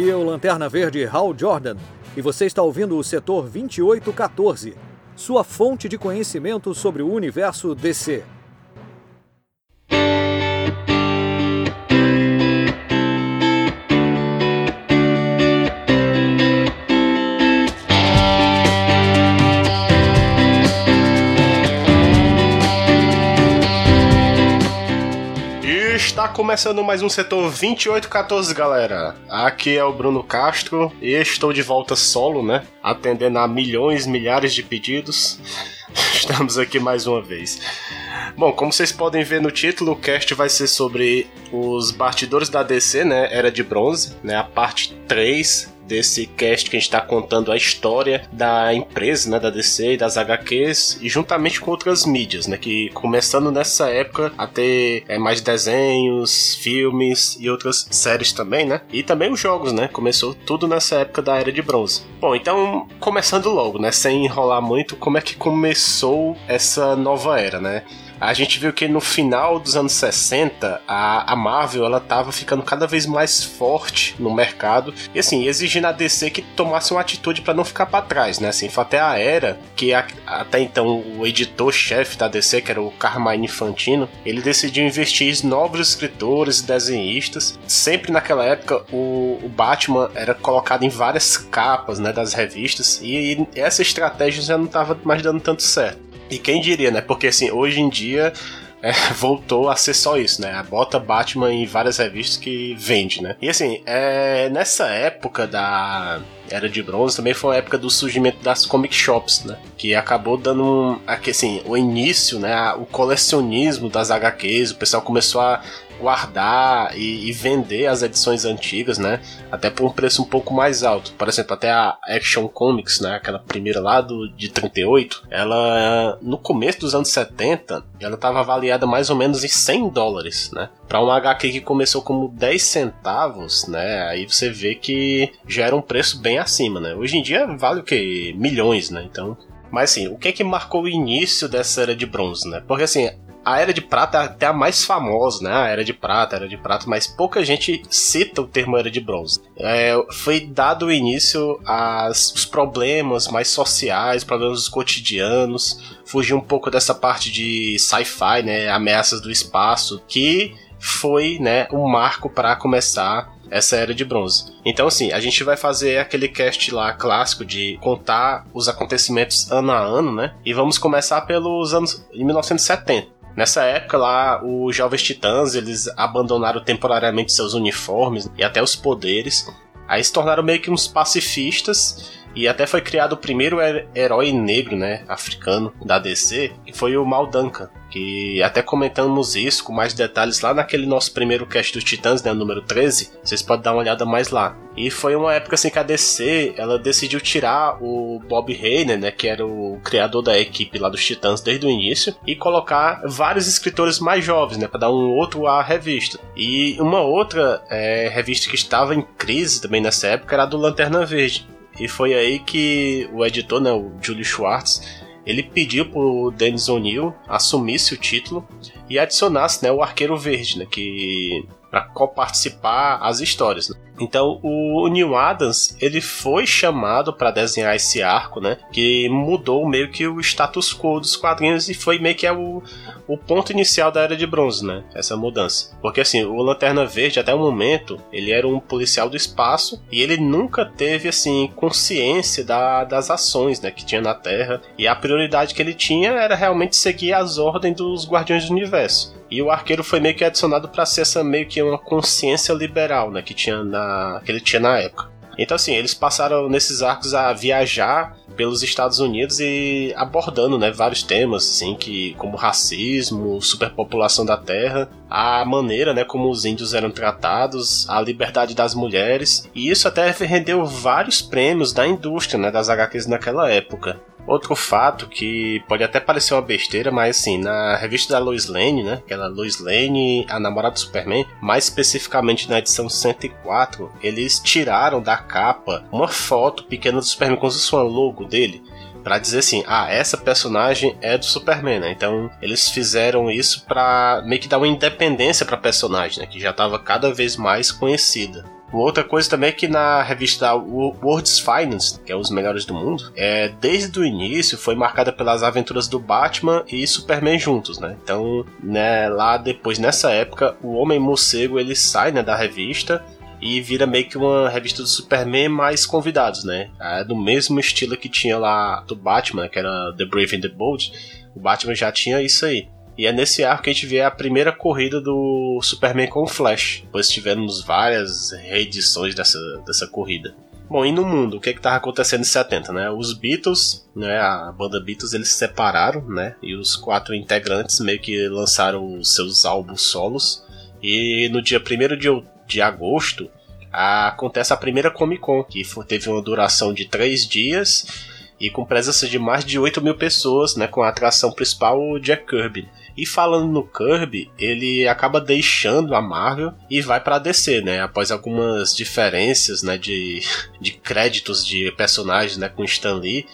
Aqui é o Lanterna Verde Hal Jordan e você está ouvindo o setor 2814, sua fonte de conhecimento sobre o universo DC. Começando mais um setor 2814, galera. Aqui é o Bruno Castro e estou de volta solo, né? Atendendo a milhões, milhares de pedidos. Estamos aqui mais uma vez. Bom, como vocês podem ver no título, o cast vai ser sobre os bastidores da DC, né? Era de Bronze, né? A parte 3 desse cast que a gente está contando a história da empresa, né, da DC e das HQs, e juntamente com outras mídias, né, que começando nessa época a ter é, mais desenhos, filmes e outras séries também, né, e também os jogos, né, começou tudo nessa época da Era de Bronze. Bom, então, começando logo, né, sem enrolar muito, como é que começou essa nova era, né? A gente viu que no final dos anos 60 a, a Marvel ela tava ficando cada vez mais forte no mercado e assim exigindo a DC que tomasse uma atitude para não ficar para trás, né? Assim, foi até a era que a, até então o editor-chefe da DC, que era o Carmine Infantino, ele decidiu investir em novos escritores e desenhistas. Sempre naquela época o, o Batman era colocado em várias capas, né, das revistas e, e essa estratégia já não estava mais dando tanto certo. E quem diria, né? Porque assim, hoje em dia é, voltou a ser só isso, né? Bota Batman em várias revistas que vende, né? E assim, é, nessa época da Era de Bronze também foi a época do surgimento das comic shops, né? Que acabou dando um, aqui, assim, o início, né? O colecionismo das HQs, o pessoal começou a guardar e, e, vender as edições antigas, né? Até por um preço um pouco mais alto. Por exemplo, até a Action Comics, né? Aquela primeira lá do, de 38, ela no começo dos anos 70, ela estava avaliada mais ou menos em 100 dólares, né? Para um HQ que começou como 10 centavos, né? Aí você vê que já era um preço bem acima, né? Hoje em dia vale o que? Milhões, né? Então mas assim, o que é que marcou o início dessa era de bronze, né? Porque assim, a Era de Prata é até a mais famosa, né? A Era de Prata, Era de Prata, mas pouca gente cita o termo Era de Bronze. É, foi dado o início aos problemas mais sociais, problemas cotidianos, fugir um pouco dessa parte de sci-fi, né? Ameaças do espaço, que foi, né, um marco para começar essa era de bronze. Então, assim, a gente vai fazer aquele cast lá clássico de contar os acontecimentos ano a ano, né? E vamos começar pelos anos 1970. Nessa época lá, os jovens titãs eles abandonaram temporariamente seus uniformes e até os poderes. Aí se tornaram meio que uns pacifistas e até foi criado o primeiro herói negro, né, africano da DC, que foi o Mal Duncan que até comentamos isso com mais detalhes lá naquele nosso primeiro cast dos Titãs, né, número 13, vocês podem dar uma olhada mais lá. E foi uma época assim que a DC, ela decidiu tirar o Bob Hayner, né, que era o criador da equipe lá dos Titãs desde o início, e colocar vários escritores mais jovens, né, para dar um outro à revista. E uma outra é, revista que estava em crise também nessa época era a do Lanterna Verde. E foi aí que o editor, né, o Julie Schwartz, ele pediu pro Dennis O'Neill assumisse o título e adicionasse né, o Arqueiro Verde, né, que para co-participar as histórias. Né? Então o Neil Adams ele foi chamado para desenhar esse arco, né? Que mudou meio que o status quo dos quadrinhos e foi meio que é o, o ponto inicial da Era de Bronze, né? Essa mudança. Porque assim, o Lanterna Verde até o momento ele era um policial do espaço e ele nunca teve assim consciência da, das ações, né? Que tinha na Terra e a prioridade que ele tinha era realmente seguir as ordens dos Guardiões do Universo. E o arqueiro foi meio que adicionado para ser essa meio que uma consciência liberal, né, que tinha na que ele tinha na época. Então assim, eles passaram nesses arcos a viajar pelos Estados Unidos e abordando, né, vários temas assim que como racismo, superpopulação da Terra, a maneira, né, como os índios eram tratados, a liberdade das mulheres, e isso até rendeu vários prêmios da indústria, né, das HQs naquela época. Outro fato que pode até parecer uma besteira, mas assim, na revista da Lois Lane, né? Aquela Lois Lane, a namorada do Superman, mais especificamente na edição 104, eles tiraram da capa uma foto pequena do Superman com o logo dele para dizer assim, ah, essa personagem é do Superman, né? Então eles fizeram isso para meio que dar uma independência para personagem, né? Que já estava cada vez mais conhecida. Outra coisa também é que na revista World's Finance, que é os melhores do mundo, é, desde o início foi marcada pelas aventuras do Batman e Superman juntos, né? Então, né, lá depois, nessa época, o Homem Morcego ele sai né, da revista e vira meio que uma revista do Superman mais convidados, né? É do mesmo estilo que tinha lá do Batman, que era The Brave and the Bold. O Batman já tinha isso aí. E é nesse arco que a gente vê a primeira corrida do Superman com o Flash. Depois tivemos várias reedições dessa, dessa corrida. Bom, e no mundo, o que é que acontecendo em 70, né? Os Beatles, né, a banda Beatles, eles se separaram, né? E os quatro integrantes meio que lançaram os seus álbuns solos. E no dia 1 de, de agosto, acontece a primeira Comic Con, que teve uma duração de três dias e com presença de mais de 8 mil pessoas, né, com a atração principal o Jack Kirby. E falando no Kirby, ele acaba deixando a Marvel e vai para DC, né? Após algumas diferenças, né, de, de créditos de personagens, né, com Stan Lee,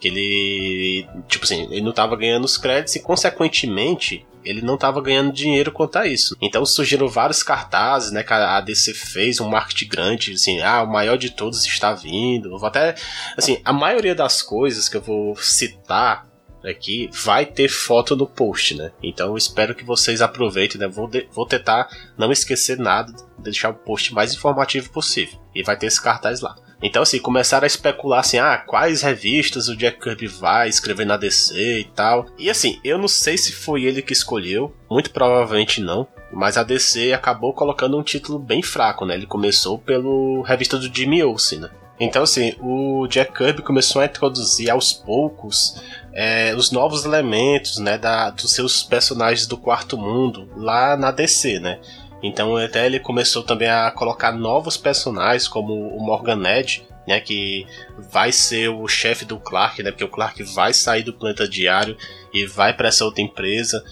que ele, tipo assim, ele não estava ganhando os créditos e consequentemente ele não estava ganhando dinheiro quanto a isso. Então surgiram vários cartazes, né, que a DC fez, um marketing grande, assim, ah, o maior de todos está vindo. Eu vou até, assim, a maioria das coisas que eu vou citar aqui vai ter foto no post, né? Então eu espero que vocês aproveitem, né? Vou, de, vou tentar não esquecer nada, deixar o post mais informativo possível. E vai ter esse cartaz lá. Então, assim, começaram a especular assim, ah, quais revistas o Jack Kirby vai escrever na DC e tal. E assim, eu não sei se foi ele que escolheu, muito provavelmente não. Mas a DC acabou colocando um título bem fraco, né? Ele começou pelo revista do Jimmy Olsen, né? Então, assim, o Jack Kirby começou a introduzir aos poucos é, os novos elementos, né, da, dos seus personagens do Quarto Mundo lá na DC, né? Então até ele começou também a colocar novos personagens, como o Morgan Edge, né, que vai ser o chefe do Clark, né, porque o Clark vai sair do planeta diário e vai para essa outra empresa.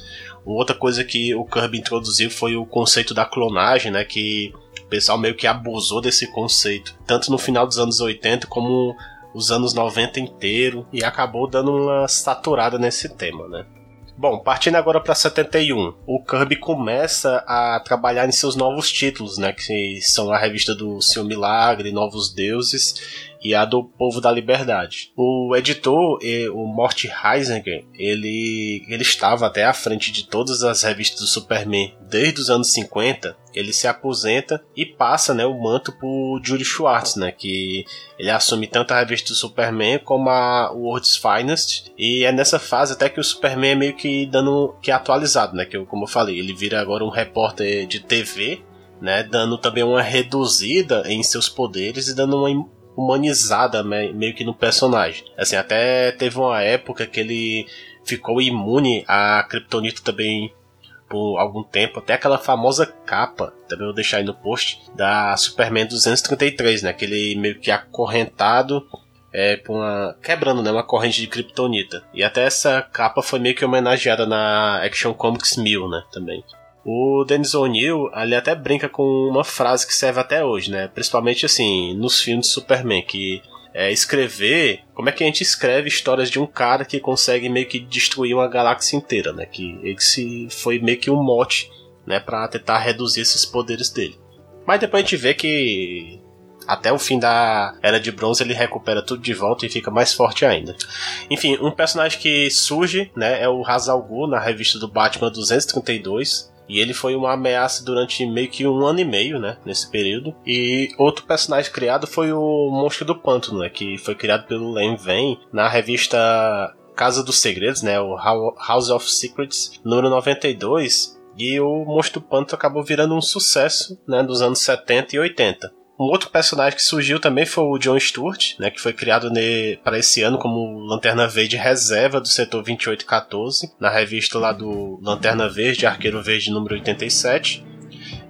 Outra coisa que o Kirby introduziu foi o conceito da clonagem, né, que o pessoal meio que abusou desse conceito, tanto no final dos anos 80 como os anos 90 inteiro, e acabou dando uma saturada nesse tema, né. Bom, partindo agora para 71, o Kirby começa a trabalhar em seus novos títulos, né, que são a revista do Seu Milagre, Novos Deuses e a do Povo da Liberdade. O editor, o Mort Heisinger, ele, ele estava até à frente de todas as revistas do Superman desde os anos 50. Ele se aposenta e passa né, o manto para Julie Schwartz, né, que ele assume tanto a revista do Superman como a World's Finest. E é nessa fase até que o Superman é meio que dando que é atualizado, né, que como eu falei, ele vira agora um repórter de TV né, dando também uma reduzida em seus poderes e dando uma humanizada meio que no personagem. Assim, até teve uma época que ele ficou imune a Kryptonita também por algum tempo, até aquela famosa capa, também vou deixar aí no post, da Superman 233, né? Aquele meio que acorrentado é, uma, quebrando né, uma corrente de Kryptonita. E até essa capa foi meio que homenageada na Action Comics 1000, né? Também. O Dennis O'Neill, ele até brinca com uma frase que serve até hoje, né? Principalmente assim, nos filmes de Superman, que é escrever. Como é que a gente escreve histórias de um cara que consegue meio que destruir uma galáxia inteira, né? Que esse foi meio que um mote, né? Pra tentar reduzir esses poderes dele. Mas depois a gente vê que até o fim da Era de Bronze ele recupera tudo de volta e fica mais forte ainda. Enfim, um personagem que surge, né, é o Hazal Ghul na revista do Batman 232, e ele foi uma ameaça durante meio que um ano e meio, né? Nesse período. E outro personagem criado foi o Monstro do Pântano, né? Que foi criado pelo Len Vane na revista Casa dos Segredos, né? O House of Secrets, número 92. E o Monstro do Pântano acabou virando um sucesso, né? Dos anos 70 e 80. Um outro personagem que surgiu também foi o John Stewart, né, que foi criado para esse ano como Lanterna Verde reserva do setor 2814, na revista lá do Lanterna Verde, Arqueiro Verde número 87.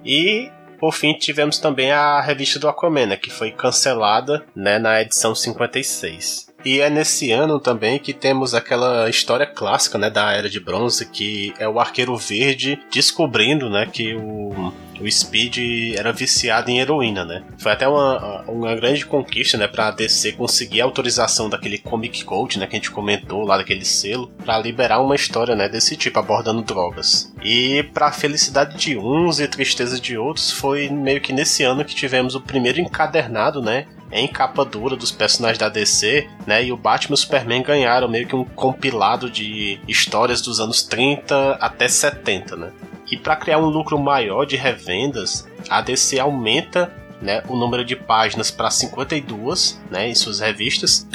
E por fim, tivemos também a revista do Aquaman, né, que foi cancelada né, na edição 56. E é nesse ano também que temos aquela história clássica né, da Era de Bronze, que é o Arqueiro Verde descobrindo né, que o o Speed era viciado em heroína, né? Foi até uma, uma grande conquista, né, pra DC conseguir a autorização daquele Comic Code, né, que a gente comentou lá, daquele selo, para liberar uma história, né, desse tipo, abordando drogas. E pra felicidade de uns e tristeza de outros, foi meio que nesse ano que tivemos o primeiro encadernado, né, em capa dura dos personagens da DC, né? E o Batman e o Superman ganharam meio que um compilado de histórias dos anos 30 até 70, né? E para criar um lucro maior de revendas, a DC aumenta né, o número de páginas para 52 né, em suas revistas.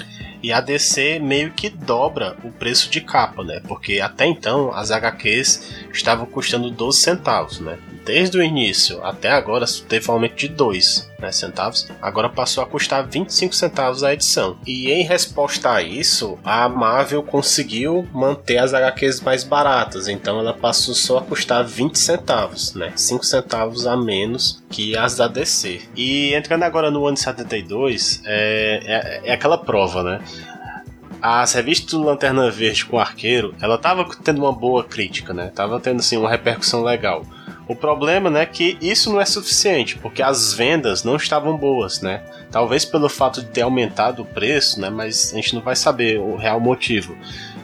E a DC meio que dobra o preço de capa, né? Porque até então as HQs estavam custando 12 centavos, né? Desde o início até agora teve um aumento de 2 né, centavos, agora passou a custar 25 centavos a edição. E em resposta a isso, a Marvel conseguiu manter as HQs mais baratas, então ela passou só a custar 20 centavos, né, 5 centavos a menos que as da DC. E entrando agora no ano 72, é, é, é aquela prova, né? as revistas do Lanterna Verde com Arqueiro, ela tava tendo uma boa crítica, né? Tava tendo assim uma repercussão legal. O problema, né, é que isso não é suficiente, porque as vendas não estavam boas, né? Talvez pelo fato de ter aumentado o preço, né, mas a gente não vai saber o real motivo.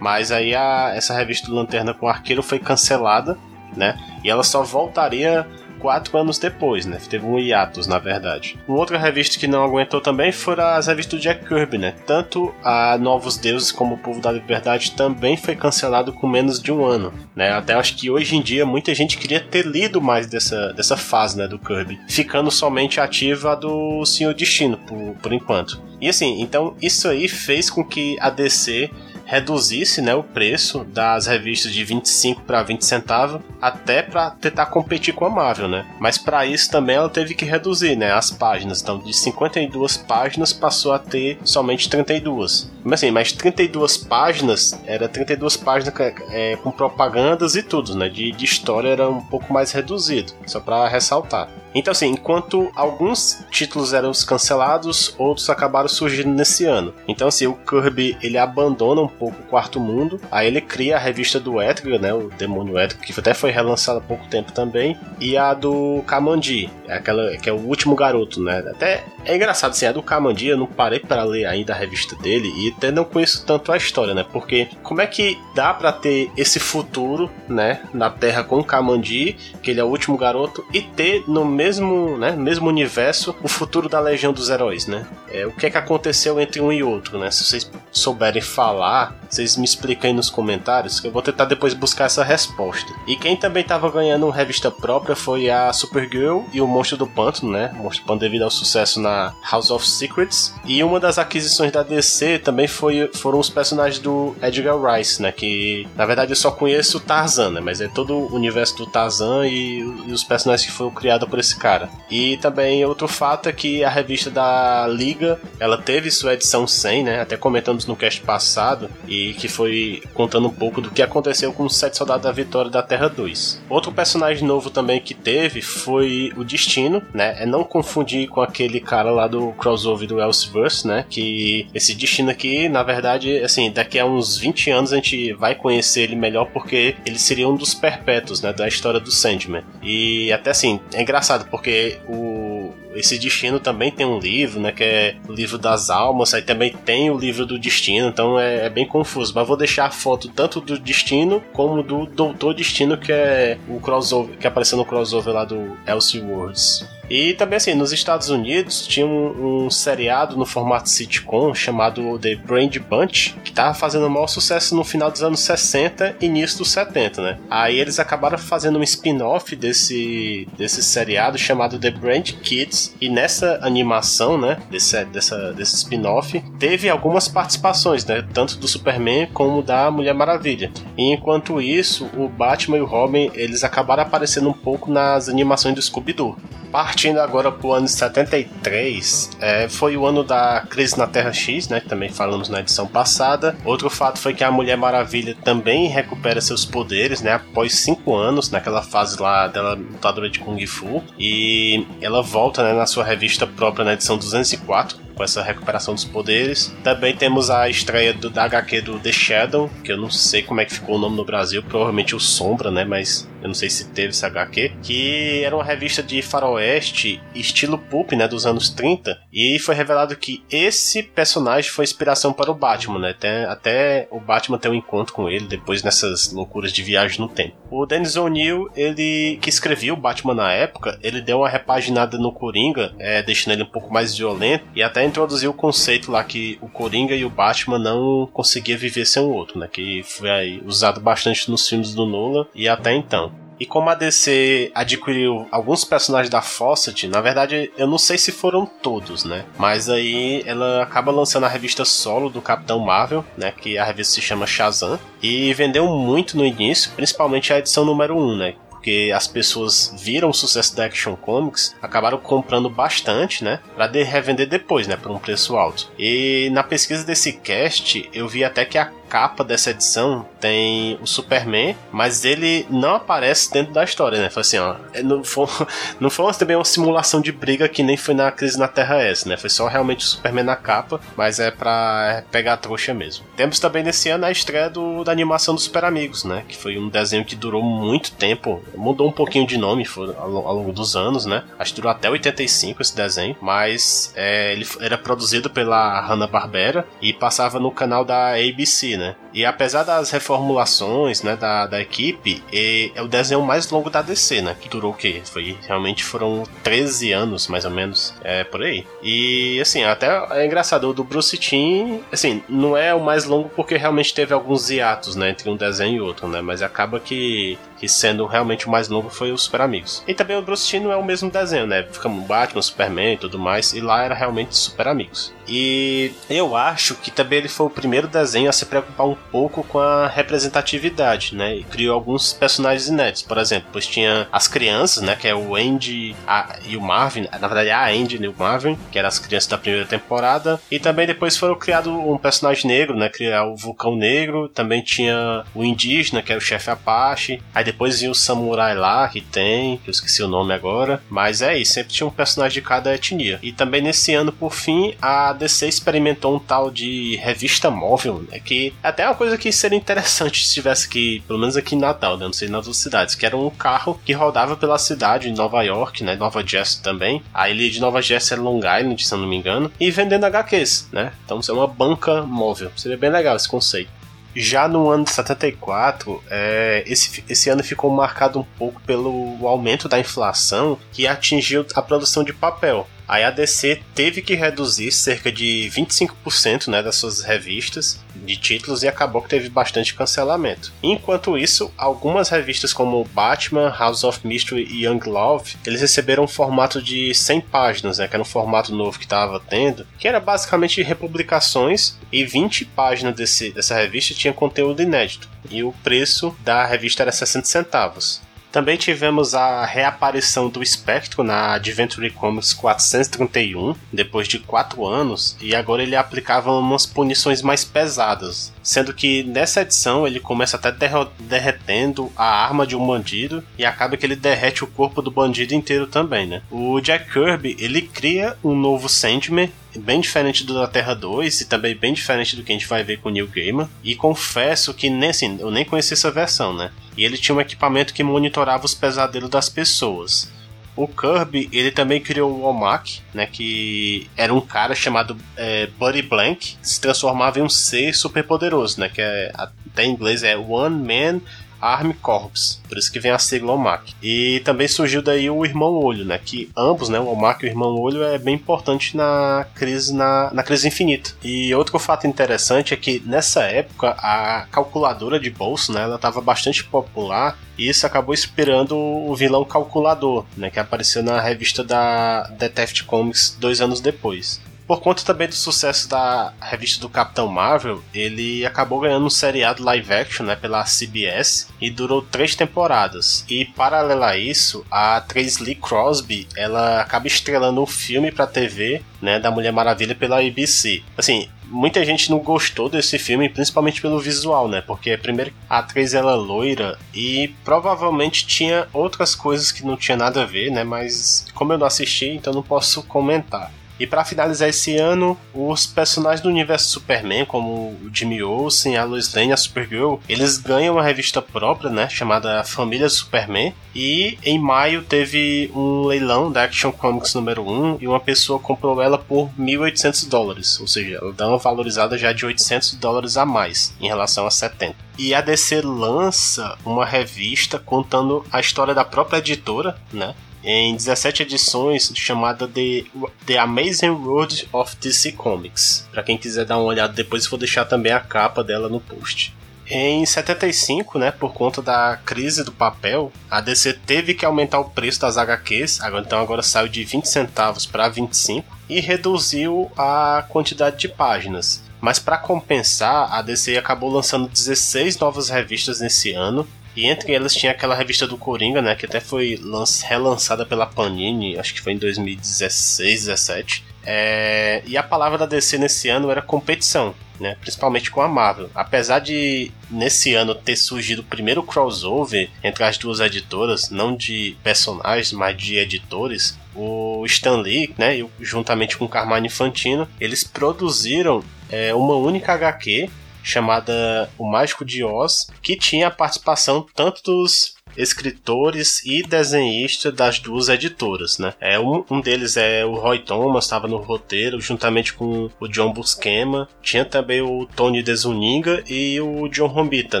Mas aí a, essa revista do Lanterna com Arqueiro foi cancelada, né? E ela só voltaria quatro anos depois, né? Teve um hiatus, na verdade. Uma outra revista que não aguentou também foram as revistas do Jack Kirby, né? Tanto a Novos Deuses como o Povo da Liberdade também foi cancelado com menos de um ano, né? Até acho que hoje em dia muita gente queria ter lido mais dessa, dessa fase, né, do Kirby, ficando somente ativa do Senhor Destino, por, por enquanto. E assim, então isso aí fez com que a DC reduzisse né, o preço das revistas de 25 para 20 centavos, até para tentar competir com a Marvel, né? Mas para isso também ela teve que reduzir né, as páginas. Então, de 52 páginas passou a ter somente 32. Mas assim, mas 32 páginas era 32 páginas é, com propagandas e tudo, né? De, de história era um pouco mais reduzido, só para ressaltar. Então, assim, enquanto alguns títulos eram cancelados, outros acabaram surgindo nesse ano. Então, assim, o Kirby ele abandona um pouco o Quarto Mundo, aí ele cria a revista do Edgar, né, o Demônio Edgar, que até foi relançada há pouco tempo também, e a do Kamandi, é aquela que é o último garoto, né? Até é engraçado, assim, a do Kamandi eu não parei para ler ainda a revista dele e até não conheço tanto a história, né? Porque como é que dá para ter esse futuro, né, na Terra com o Kamandi, que ele é o último garoto, e ter no mesmo, né, mesmo universo, o futuro da Legião dos Heróis, né? É, o que é que aconteceu entre um e outro, né? Se vocês souberem falar, vocês me expliquem aí nos comentários, que eu vou tentar depois buscar essa resposta. E quem também estava ganhando uma revista própria foi a Supergirl e o Monstro do Pântano, né? O Monstro do Pântano devido ao sucesso na House of Secrets. E uma das aquisições da DC também foi, foram os personagens do Edgar Rice, né? Que na verdade eu só conheço o Tarzan, né? Mas é todo o universo do Tarzan e, e os personagens que foram criados por esse cara. E também outro fato é que a revista da Liga, ela teve sua edição 100, né? Até comentamos no cast passado e que foi contando um pouco do que aconteceu com os Sete Soldados da Vitória da Terra 2. Outro personagem novo também que teve foi o Destino, né? É não confundir com aquele cara lá do crossover do Elseverse, né? Que esse Destino aqui, na verdade, assim, daqui a uns 20 anos a gente vai conhecer ele melhor porque ele seria um dos perpétuos, né? Da história do Sandman. E até assim, é engraçado engraçado, porque o, esse destino também tem um livro, né? Que é o livro das almas, aí também tem o livro do destino, então é, é bem confuso. Mas vou deixar a foto tanto do destino como do Doutor Destino, que é o crossover, que apareceu no crossover lá do Elsie Worlds. E também, assim, nos Estados Unidos tinha um, um seriado no formato sitcom chamado The Brand Bunch, que tava fazendo o maior sucesso no final dos anos 60 e início dos 70, né? Aí eles acabaram fazendo um spin-off desse, desse seriado chamado The Brand Kids, e nessa animação, né, desse, dessa, desse spin-off, teve algumas participações, né? Tanto do Superman como da Mulher Maravilha. E enquanto isso, o Batman e o Robin, eles acabaram aparecendo um pouco nas animações do Scooby-Doo. Partindo agora pro ano 73, é, foi o ano da crise na Terra X, né? Que também falamos na edição passada. Outro fato foi que a Mulher Maravilha também recupera seus poderes, né? Após cinco anos, naquela fase lá dela lutadora de Kung Fu. E ela volta né, na sua revista própria na edição 204 com essa recuperação dos poderes. Também temos a estreia do, da HQ do The Shadow, que eu não sei como é que ficou o nome no Brasil, provavelmente o Sombra, né? Mas eu não sei se teve esse HQ, que era uma revista de faroeste estilo pulp, né, dos anos 30, e foi revelado que esse personagem foi inspiração para o Batman, né? Até, até o Batman ter um encontro com ele depois nessas loucuras de viagem no tempo. O Dennis O'Neill, ele que escrevia o Batman na época, ele deu uma repaginada no Coringa, é, deixando ele um pouco mais violento e até introduziu o conceito lá que o Coringa e o Batman não conseguiam viver sem o outro, né? Que foi aí, usado bastante nos filmes do Nolan e até então. E como a DC adquiriu alguns personagens da Fawcett, na verdade eu não sei se foram todos, né? Mas aí ela acaba lançando a revista solo do Capitão Marvel, né? Que a revista se chama Shazam. E vendeu muito no início, principalmente a edição número 1, né? Porque as pessoas viram o sucesso da Action Comics, acabaram comprando bastante, né, para revender depois, né, por um preço alto. E na pesquisa desse cast, eu vi até que a capa dessa edição tem o Superman, mas ele não aparece dentro da história, né? Foi assim, ó. É, não foi, não foi também uma simulação de briga que nem foi na Crise na Terra S, né? Foi só realmente o Superman na capa, mas é pra pegar a trouxa mesmo. Temos também nesse ano a estreia do, da animação dos Super Amigos, né? Que foi um desenho que durou muito tempo. Mudou um pouquinho de nome foi, ao, ao longo dos anos, né? Acho que durou até 85 esse desenho, mas é, ele era produzido pela Hanna-Barbera e passava no canal da ABC, né? E apesar das reformulações, né, da, da equipe, é, é o desenho mais longo da DC, né? Que durou o quê? Foi, realmente foram 13 anos, mais ou menos, é, por aí. E, assim, até é engraçado, o do Bruce Timm, assim, não é o mais longo porque realmente teve alguns hiatos, né, entre um desenho e outro, né? Mas acaba que que sendo realmente o mais longo foi o Super Amigos. E também o Bruce Timm não é o mesmo desenho, né? Fica Batman, Superman e tudo mais, e lá era realmente Super Amigos. E eu acho que também ele foi o primeiro desenho a se preocupar um pouco com a representatividade, né? E criou alguns personagens inéditos. Por exemplo, pois tinha as crianças, né? Que é o Andy a, e o Marvin. Na verdade, a Andy e o Marvin, que eram as crianças da primeira temporada. E também depois foram criado um personagem negro, né? Criar o Vulcão Negro. Também tinha o indígena, que era o chefe Apache. Aí depois vinha o samurai lá, que tem, que eu esqueci o nome agora. Mas é isso, sempre tinha um personagem de cada etnia. E também nesse ano, por fim, a DC experimentou um tal de revista móvel, né, que até uma coisa que seria interessante se tivesse aqui, pelo menos aqui em Natal, né, não sei nas outras cidades, que era um carro que rodava pela cidade, em Nova York, né, Nova Jersey também. A ilha de Nova Jersey é Long Island, se eu não me engano, e vendendo HQs, né? Então é uma banca móvel. Seria bem legal esse conceito. Já no ano de 74, é, esse, esse ano ficou marcado um pouco pelo aumento da inflação que atingiu a produção de papel. Aí a DC teve que reduzir cerca de 25% né, das suas revistas de títulos e acabou que teve bastante cancelamento. Enquanto isso, algumas revistas como Batman, House of Mystery e Young Love, eles receberam um formato de 100 páginas, né, que era um formato novo que estava tendo, que era basicamente republicações e 20 páginas desse, dessa revista tinha conteúdo inédito. E o preço da revista era 60 centavos. Também tivemos a reaparição do Spectro na Adventure Comics 431, depois de 4 anos, e agora ele aplicava umas punições mais pesadas. Sendo que nessa edição ele começa até derretendo a arma de um bandido e acaba que ele derrete o corpo do bandido inteiro também, né? O Jack Kirby ele cria um novo Sandman bem diferente do da Terra 2 e também bem diferente do que a gente vai ver com o Neil Gaiman. E confesso que nem assim, eu nem conheci essa versão, né? E ele tinha um equipamento que monitorava os pesadelos das pessoas. O Kirby, ele também criou o Omak, né, que era um cara chamado é, Buddy Blank, que se transformava em um ser super poderoso, né, que é, até em inglês é One Man Army Corps, por isso que vem a sigla OMAC. E também surgiu daí o Irmão Olho, né? Que ambos, né? O OMAC e o Irmão Olho é bem importante na crise na, na crise infinita. E outro fato interessante é que nessa época a calculadora de bolso, né? Ela estava bastante popular e isso acabou inspirando o vilão calculador, né? Que apareceu na revista da Detective Comics dois anos depois. Por conta também do sucesso da revista do Capitão Marvel, ele acabou ganhando um seriado live action né, pela CBS e durou três temporadas. E paralelo a isso, a atriz Lee Crosby ela acaba estrelando um filme para TV né, da Mulher Maravilha pela ABC. Assim, muita gente não gostou desse filme, principalmente pelo visual, né? Porque primeiro a atriz ela é loira e provavelmente tinha outras coisas que não tinha nada a ver, né? Mas como eu não assisti, então não posso comentar. E para finalizar esse ano, os personagens do universo Superman, como o Jimmy Olsen, a Lois Lane a Supergirl, eles ganham uma revista própria, né, chamada Família Superman. E em maio teve um leilão da Action Comics número 1 e uma pessoa comprou ela por 1.800 dólares, ou seja, ela dá uma valorizada já de 800 dólares a mais em relação a 70. E a DC lança uma revista contando a história da própria editora, né? Em 17 edições chamada The, The Amazing World of DC Comics. Para quem quiser dar uma olhada depois, vou deixar também a capa dela no post. Em 75, né, por conta da crise do papel, a DC teve que aumentar o preço das HQs, então agora saiu de 20 centavos para 25 e reduziu a quantidade de páginas. Mas para compensar, a DC acabou lançando 16 novas revistas nesse ano e entre elas tinha aquela revista do Coringa, né? Que até foi relançada pela Panini, acho que foi em 2016, 17. É, e a palavra da DC nesse ano era competição, né? Principalmente com a Marvel. Apesar de nesse ano ter surgido o primeiro crossover entre as duas editoras, não de personagens, mas de editores, o Stan Lee, né, juntamente com o Carmine Infantino, eles produziram é, uma única HQ chamada O Mágico de Oz, que tinha a participação tanto dos escritores e desenhistas das duas editoras, né? É um, um deles é o Roy Thomas, estava no roteiro juntamente com o John Buscema. Tinha também o Tony Desuninga e o John Romita,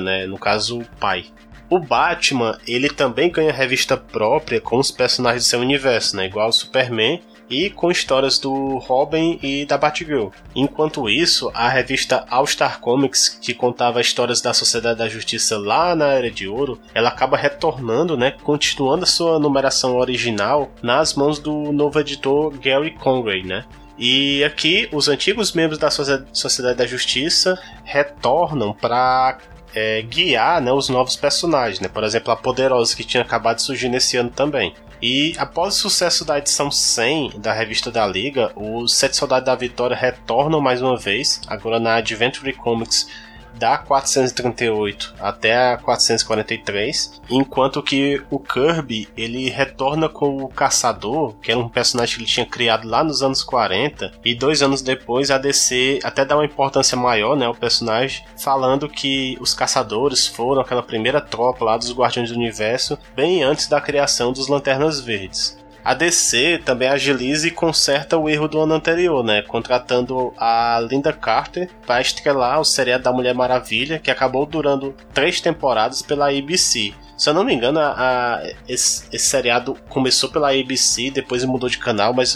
né? No caso, o pai. O Batman, ele também ganha revista própria com os personagens do seu universo, né? Igual o Superman e com histórias do Robin e da Batgirl. Enquanto isso, a revista All Star Comics, que contava histórias da Sociedade da Justiça lá na Era de Ouro, ela acaba retornando, né, continuando a sua numeração original nas mãos do novo editor Gary Conway, né? E aqui os antigos membros da Sociedade da Justiça retornam para é, guiar né, os novos personagens, né? Por exemplo, a Poderosa que tinha acabado de surgir nesse ano também. E após o sucesso da edição 100 da revista da Liga, os Sete Soldados da Vitória retornam mais uma vez, agora na Adventure Comics da 438 até a 443, enquanto que o Kirby ele retorna com o Caçador, que era um personagem que ele tinha criado lá nos anos 40, e dois anos depois a DC até dá uma importância maior, né, ao personagem, falando que os Caçadores foram aquela primeira tropa lá dos Guardiões do Universo, bem antes da criação dos Lanternas Verdes. A DC também agiliza e conserta o erro do ano anterior, né? Contratando a Linda Carter para estrelar o seriado da Mulher Maravilha, que acabou durando três temporadas pela ABC. Se eu não me engano, a, a, esse, esse, seriado começou pela ABC, depois mudou de canal, mas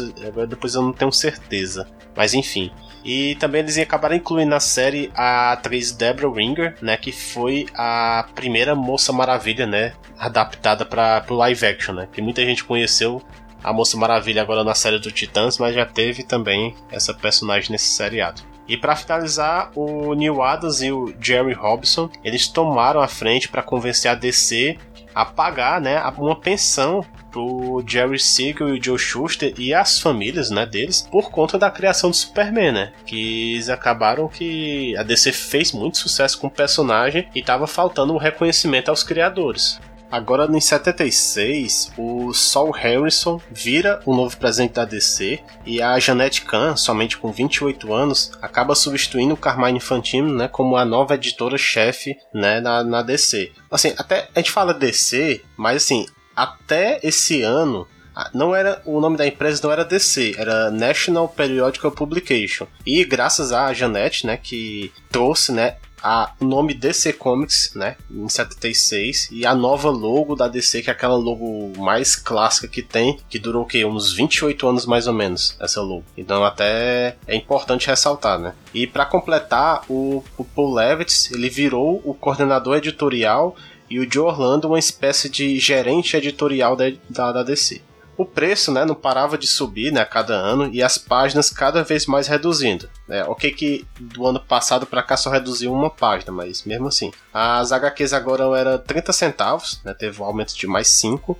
depois eu não tenho certeza. Mas enfim. E também eles acabaram incluindo na série a atriz Deborah Winger, né, que foi a primeira Moça Maravilha, né, adaptada para o live action, né, que muita gente conheceu a Moça Maravilha agora na série do Titãs, mas já teve também essa personagem nesse seriado. E para finalizar, o Neil Adams e o Jerry Robson, eles tomaram a frente para convencer a DC a pagar, né, uma pensão pro Jerry Siegel e o Joe Schuster e as famílias, né, deles, por conta da criação do Superman, né? Que eles acabaram que a DC fez muito sucesso com o personagem e tava faltando um reconhecimento aos criadores. Agora, em 76, o Saul Harrison vira o novo presidente da DC e a Janette Kahn, somente com 28 anos, acaba substituindo o Carmine Infantino né, como a nova editora-chefe né, na, na DC. Assim, até a gente fala DC, mas assim, até esse ano não era o nome da empresa não era DC, era National Periodical Publication. E graças a Janete, né, que trouxe, né, a, o nome DC Comics, né, em 76, e a nova logo da DC, que é aquela logo mais clássica que tem, que durou o quê? Uns 28 anos mais ou menos, essa logo. Então até é importante ressaltar, né. E para completar, o, o Paul Levitz, ele virou o coordenador editorial e o Joe Orlando uma espécie de gerente editorial da, da, DC. O preço né, não parava de subir né, a cada ano e as páginas cada vez mais reduzindo. É, ok que do ano passado para cá só reduziu uma página, mas mesmo assim. As HQs agora eram 30 centavos, né, teve um aumento de mais 5,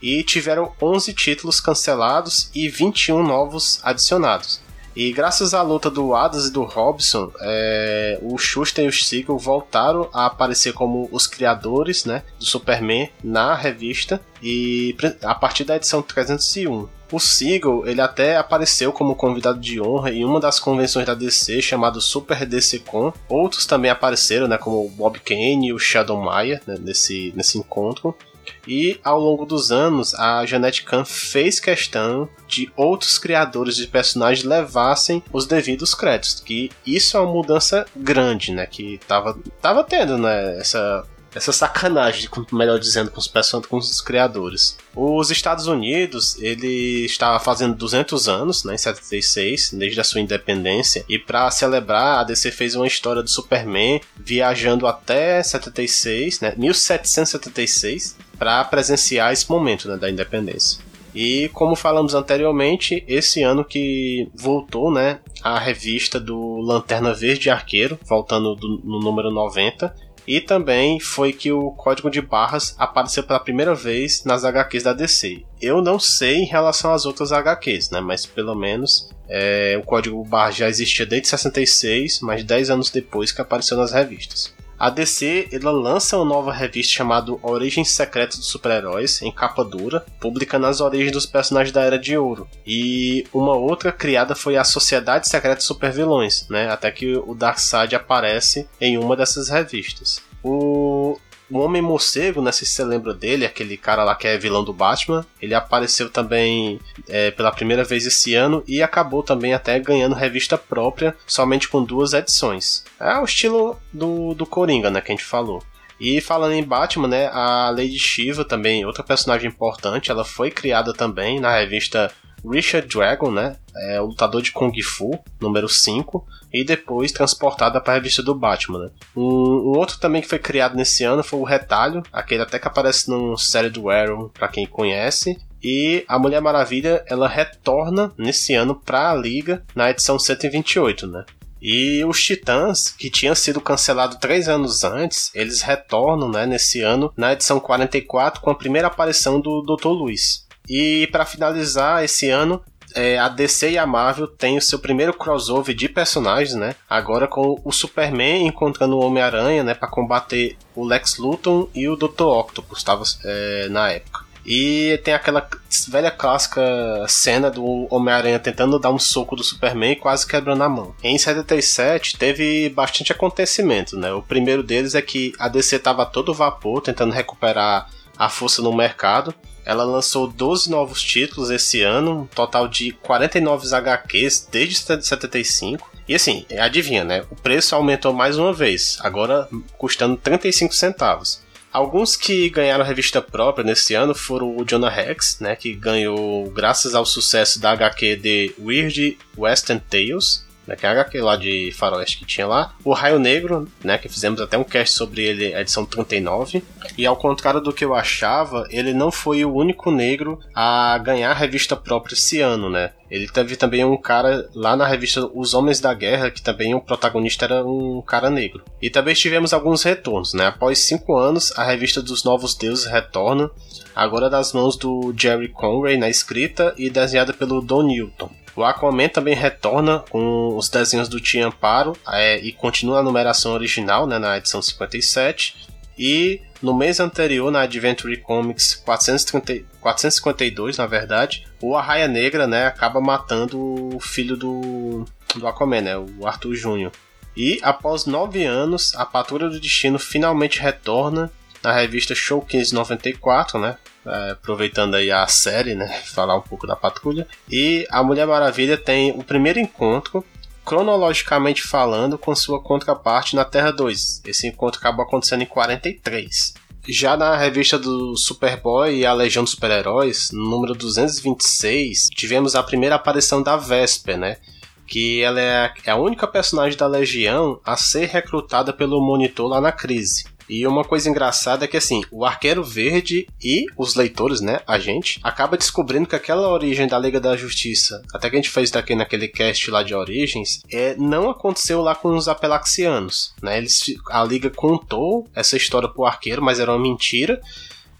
e tiveram 11 títulos cancelados e 21 novos adicionados. E graças à luta do Adams e do Robson, é, o Schuster e o Siegel voltaram a aparecer como os criadores né, do Superman na revista e a partir da edição 301. O Siegel, ele até apareceu como convidado de honra em uma das convenções da DC chamado Super DC Con. Outros também apareceram, né, como o Bob Kane e o Shadow Maya né, nesse, nesse encontro. E ao longo dos anos, a Jeanette Kahn fez questão de outros criadores de personagens levassem os devidos créditos, que isso é uma mudança grande, né, que tava, tava tendo, né, essa essa sacanagem, melhor dizendo, com os personagens, com os criadores. Os Estados Unidos, ele estava fazendo 200 anos, né, em 76, desde a sua independência, e para celebrar, a DC fez uma história do Superman viajando até 76, né, 1776, para presenciar esse momento né, da independência. E como falamos anteriormente, esse ano que voltou, né, a revista do Lanterna Verde Arqueiro, voltando do, no número 90, e também foi que o código de barras apareceu pela primeira vez nas HQs da DC. Eu não sei em relação às outras HQs, né? Mas pelo menos é, o código barra já existia desde 66, mas 10 anos depois que apareceu nas revistas. A DC ela lança uma nova revista chamada Origens Secretas dos Super-Heróis, em capa dura, publicando as origens dos personagens da Era de Ouro. E uma outra criada foi a Sociedade Secreta dos Supervilões, né? até que o Darkseid aparece em uma dessas revistas. O o Homem Morcego, né? Se você lembra dele, aquele cara lá que é vilão do Batman, ele apareceu também é, pela primeira vez esse ano e acabou também até ganhando revista própria, somente com duas edições. É o estilo do, do Coringa, né? Que a gente falou. E falando em Batman, né, a Lady Shiva também, outra personagem importante, ela foi criada também na revista Richard Dragon, né, é o lutador de Kung Fu, número 5, e depois transportada para a revista do Batman. Né. Um, um, outro também que foi criado nesse ano foi o Retalho, aquele até que aparece no série do Arrow, para quem conhece, e a Mulher Maravilha ela retorna nesse ano para a Liga na edição 128, né? E os Titãs, que tinham sido cancelado três anos antes, eles retornam né, nesse ano na edição 44 com a primeira aparição do Dr. Luiz. E para finalizar esse ano, é, a DC e a Marvel têm o seu primeiro crossover de personagens, né? Agora com o Superman encontrando o Homem-Aranha, né? Para combater o Lex Luthor e o Dr. Octopus, estava é, na época. E tem aquela velha clássica cena do Homem-Aranha tentando dar um soco do Superman e quase quebrando a mão. Em 77 teve bastante acontecimento, né? O primeiro deles é que a DC estava todo vapor tentando recuperar a força no mercado. Ela lançou 12 novos títulos esse ano, um total de 49 HQs desde 75. E assim, adivinha, né? O preço aumentou mais uma vez, agora custando 35 centavos. Alguns que ganharam revista própria nesse ano foram o Jonah Rex, né, que ganhou graças ao sucesso da HQ de Weird Western Tales, né, que é a HQ lá de faroeste que tinha lá. O Raio Negro, né, que fizemos até um cast sobre ele, a edição 39. E ao contrário do que eu achava, ele não foi o único negro a ganhar revista própria esse ano, né? Ele teve também um cara lá na revista Os Homens da Guerra, que também o protagonista era um cara negro. E também tivemos alguns retornos, né? Após cinco anos, a revista dos Novos Deuses retorna, agora das mãos do Jerry Conway na escrita e desenhada pelo Don Newton. O Aquaman também retorna com os desenhos do Tia Amparo é, e continua a numeração original né, na edição 57. E no mês anterior, na Adventure Comics 430, 452, na verdade, o Arraia Negra né, acaba matando o filho do, do Aquaman, né, o Arthur Jr. E após nove anos, a Patrulha do Destino finalmente retorna na revista Show 1594, né? É, aproveitando aí a série, né? Falar um pouco da patrulha. E a Mulher Maravilha tem o primeiro encontro, cronologicamente falando, com sua contraparte na Terra 2. Esse encontro acabou acontecendo em 43. Já na revista do Superboy e a Legião dos Super-Heróis, no número 226, tivemos a primeira aparição da Vesper, né? Que ela é a única personagem da Legião a ser recrutada pelo Monitor lá na crise. E uma coisa engraçada é que assim, o Arqueiro Verde e os leitores, né, a gente, acaba descobrindo que aquela origem da Liga da Justiça, até que a gente fez daqui naquele cast lá de origens, é, não aconteceu lá com os apelaxianos, né? Eles, a Liga contou essa história pro Arqueiro, mas era uma mentira.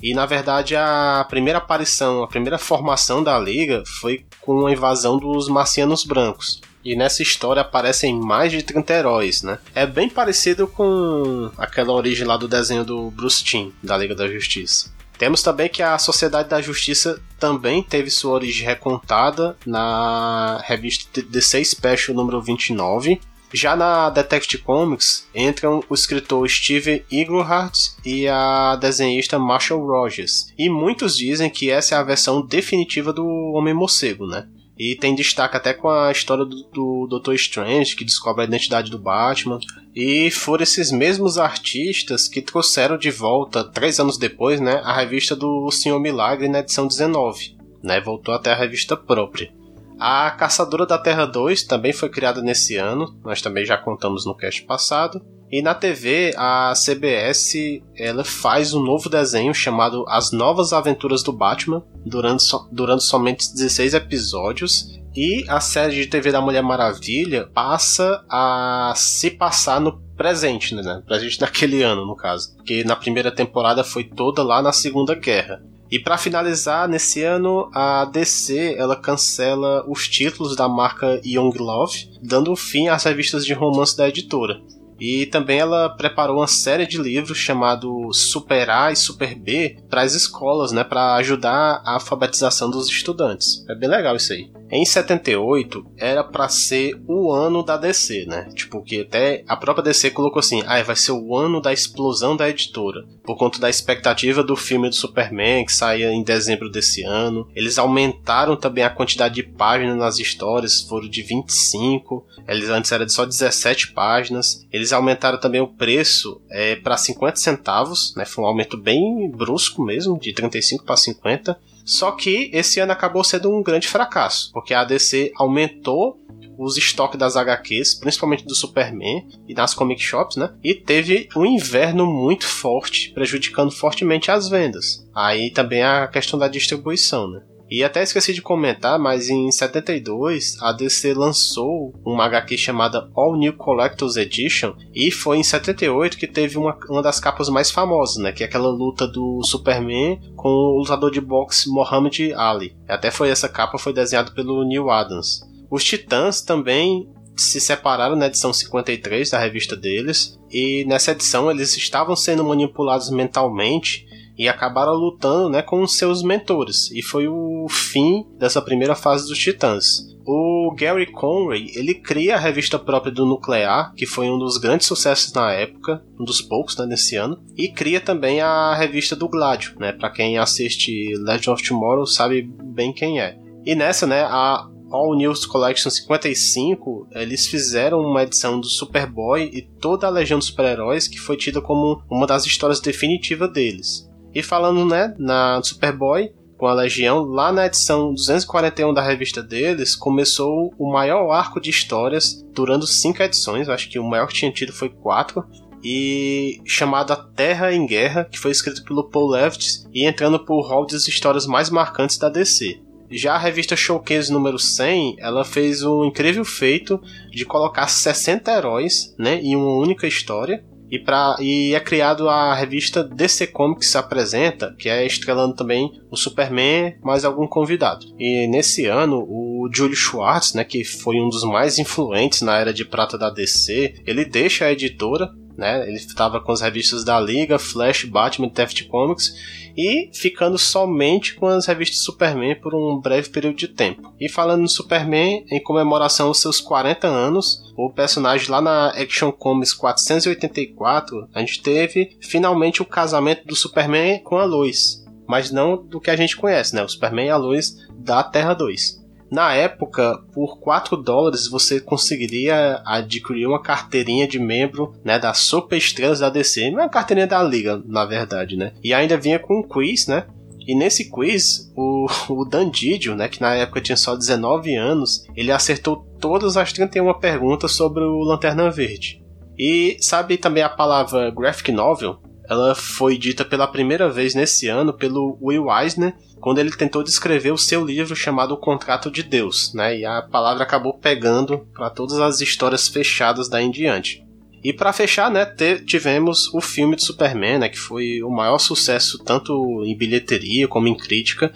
E na verdade a primeira aparição, a primeira formação da Liga foi com a invasão dos marcianos brancos. E nessa história aparecem mais de 30 heróis, né? É bem parecido com aquela origem lá do desenho do Bruce Timm, da Liga da Justiça. Temos também que a Sociedade da Justiça também teve sua origem recontada na revista DC Special número 29. Já na Detective Comics entram o escritor Steve Englehart e a desenhista Marshall Rogers. E muitos dizem que essa é a versão definitiva do Homem Morcego, né? E tem destaque até com a história do, do Doutor Strange, que descobre a identidade do Batman. E foram esses mesmos artistas que trouxeram de volta, três anos depois, né, a revista do Senhor Milagre na edição 19. Né, voltou até a revista própria. A Caçadora da Terra 2 também foi criada nesse ano, nós também já contamos no cast passado. E na TV, a CBS ela faz um novo desenho chamado As Novas Aventuras do Batman, durante, so, durante somente 16 episódios. E a série de TV da Mulher Maravilha passa a se passar no presente, né? Presente naquele ano, no caso. Porque na primeira temporada foi toda lá na Segunda Guerra. E para finalizar, nesse ano a DC ela cancela os títulos da marca Young Love, dando fim às revistas de romance da editora. E também ela preparou uma série de livros chamado Super A e Super B para as escolas, né, para ajudar a alfabetização dos estudantes. É bem legal isso aí. Em 78 era para ser o ano da DC, né? Tipo que até a própria DC colocou assim: "Ah, vai ser o ano da explosão da editora", por conta da expectativa do filme do Superman que saía em dezembro desse ano. Eles aumentaram também a quantidade de páginas nas histórias, foram de 25. Eles antes era de só 17 páginas. Eles aumentaram também o preço é, para 50 centavos, né? Foi um aumento bem brusco mesmo, de 35 para 50 só que esse ano acabou sendo um grande fracasso, porque a DC aumentou os estoques das HQs, principalmente do Superman e nas comic shops, né? E teve um inverno muito forte, prejudicando fortemente as vendas. Aí também a questão da distribuição, né? E até esqueci de comentar, mas em 72 a DC lançou uma HQ chamada All New Collector's Edition e foi em 78 que teve uma, uma das capas mais famosas, né, que é aquela luta do Superman com o lutador de boxe Muhammad Ali. Até foi essa capa foi desenhada pelo Neil Adams. Os Titãs também se separaram na edição 53 da revista deles, e nessa edição eles estavam sendo manipulados mentalmente e acabaram lutando né, com seus mentores. E foi o fim dessa primeira fase dos Titãs. O Gary Conway, ele cria a revista própria do Nuclear, que foi um dos grandes sucessos na época, um dos poucos né, nesse ano, e cria também a revista do Gladio, né, para quem assiste Legend of Tomorrow sabe bem quem é. E nessa, né, a All News Collection 55, eles fizeram uma edição do Superboy e toda a Legião dos Super-Heróis que foi tida como uma das histórias definitivas deles. E falando, né, na Superboy, com a Legião, lá na edição 241 da revista deles, começou o maior arco de histórias, durando cinco edições, acho que o maior que tinha tido foi quatro, e chamado A Terra em Guerra, que foi escrito pelo Paul Levitz e entrando por hall das histórias mais marcantes da DC. Já a revista Showcase número 100, ela fez um incrível feito de colocar 60 heróis né, em uma única história, e, pra, e é criado a revista DC Comics Apresenta, que é estrelando também o Superman, mais algum convidado. E nesse ano, o Julio Schwartz, né, que foi um dos mais influentes na era de prata da DC, ele deixa a editora né? Ele estava com as revistas da Liga, Flash, Batman Theft Comics e ficando somente com as revistas Superman por um breve período de tempo. E falando no Superman, em comemoração aos seus 40 anos, o personagem lá na Action Comics 484, a gente teve finalmente o casamento do Superman com a Lois. Mas não do que a gente conhece, né? O Superman e a Lois da Terra 2. Na época, por 4 dólares você conseguiria adquirir uma carteirinha de membro né, da Super Estrelas da DC. Uma carteirinha da Liga, na verdade, né? E ainda vinha com um quiz, né? E nesse quiz, o, o Dan Didio, né, que na época tinha só 19 anos, ele acertou todas as 31 perguntas sobre o Lanterna Verde. E sabe também a palavra graphic novel? Ela foi dita pela primeira vez nesse ano pelo Will Eisner quando ele tentou descrever o seu livro chamado O Contrato de Deus, né? E a palavra acabou pegando para todas as histórias fechadas daí em diante. E para fechar, né, tivemos o filme de Superman, né, que foi o maior sucesso tanto em bilheteria como em crítica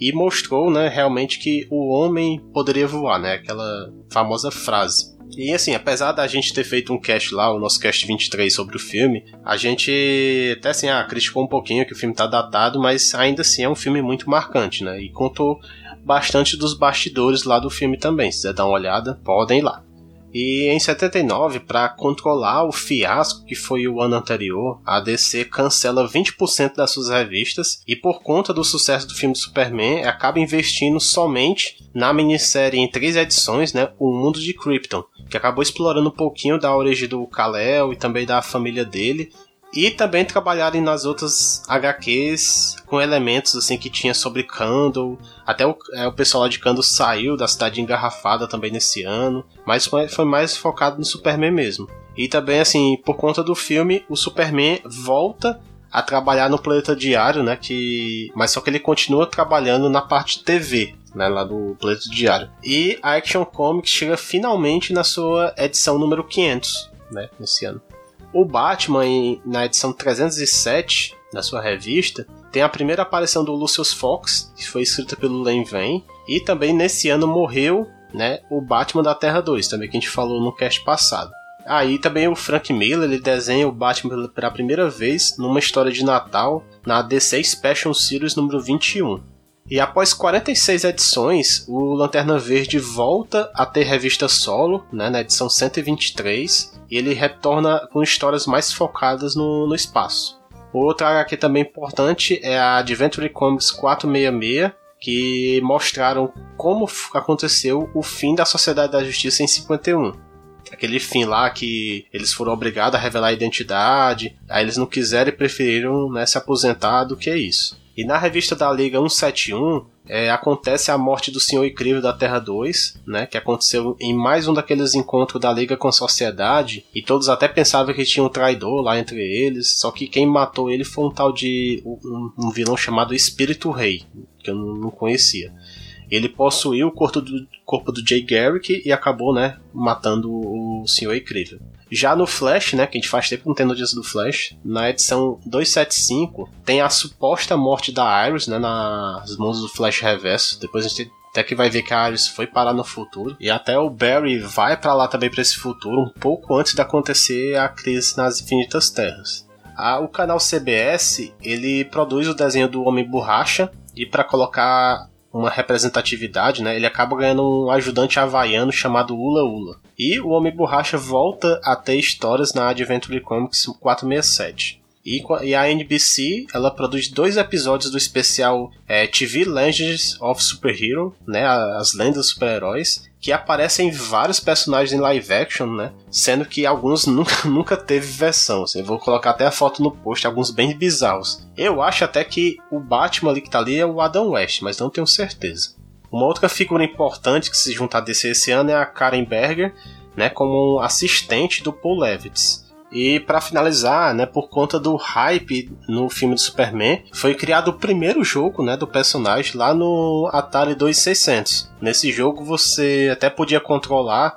e mostrou, né, realmente que o homem poderia voar, né, aquela famosa frase. E assim, apesar da gente ter feito um cast lá, o nosso cast 23 sobre o filme, a gente até assim, ah, criticou um pouquinho que o filme tá datado, mas ainda assim é um filme muito marcante, né? E contou bastante dos bastidores lá do filme também. Se quiser dar uma olhada, podem ir lá. E em 79, para controlar o fiasco que foi o ano anterior, a DC cancela 20% das suas revistas e por conta do sucesso do filme Superman, acaba investindo somente na minissérie em três edições, né, O Mundo de Krypton, que acabou explorando um pouquinho da origem do Kal-El e também da família dele e também trabalharem nas outras HQs com elementos assim que tinha sobre Kandor. Até o, é, o pessoal lá de Kandor saiu da cidade engarrafada também nesse ano. Mas foi, foi mais focado no Superman mesmo. E também, assim, por conta do filme, o Superman volta a trabalhar no Planeta Diário, né? Que... Mas só que ele continua trabalhando na parte TV, né, lá do Planeta Diário. E a Action Comics chega finalmente na sua edição número 500, né, nesse ano. O Batman, na edição 307 da sua revista, tem a primeira aparição do Lucius Fox, que foi escrita pelo Len Vane, e também nesse ano morreu né, o Batman da Terra 2, também que a gente falou no cast passado. Aí também o Frank Miller ele desenha o Batman pela primeira vez numa história de Natal na DC Special Series número 21. E após 46 edições, o Lanterna Verde volta a ter revista solo, né, na edição 123, e ele retorna com histórias mais focadas no, no espaço. Outra HQ também importante é a Adventure Comics 466, que mostraram como aconteceu o fim da Sociedade da Justiça em 51 aquele fim lá que eles foram obrigados a revelar a identidade, aí eles não quiseram e preferiram né, se aposentar do que isso. E na revista da Liga 171, é, acontece a morte do Senhor Incrível da Terra 2, né, que aconteceu em mais um daqueles encontros da Liga com a Sociedade, e todos até pensavam que tinha um traidor lá entre eles, só que quem matou ele foi um tal de um, um vilão chamado Espírito Rei, que eu não, conhecia. Ele possuiu o corpo do, corpo do Jay Garrick e acabou, né, matando o Senhor Incrível. Já no Flash, né, que a gente faz tempo não tem notícia do Flash, na edição 275 tem a suposta morte da Iris, né, nas mãos do Flash Reverso. Depois a gente até que vai ver que a Iris foi parar no futuro. E até o Barry vai para lá também para esse futuro, um pouco antes de acontecer a crise nas Infinitas Terras. O canal CBS ele produz o desenho do Homem Borracha e para colocar uma representatividade, né, ele acaba ganhando um ajudante havaiano chamado Ula Ula. E o Homem Borracha volta a ter histórias na Adventure Comics 467. E, e a NBC ela produz dois episódios do especial é, TV Legends of Superhero, né, as lendas super-heróis, que aparecem vários personagens em live action, né? Sendo que alguns nunca, nunca teve versão. Assim, eu vou colocar até a foto no post, alguns bem bizarros. Eu acho até que o Batman ali que tá ali é o Adam West, mas não tenho certeza. Uma outra figura importante que se junta a DC esse ano é a Karen Berger, né, como assistente do Paul Levitz. E para finalizar, né, por conta do hype no filme do Superman, foi criado o primeiro jogo, né, do personagem lá no Atari 2600. Nesse jogo você até podia controlar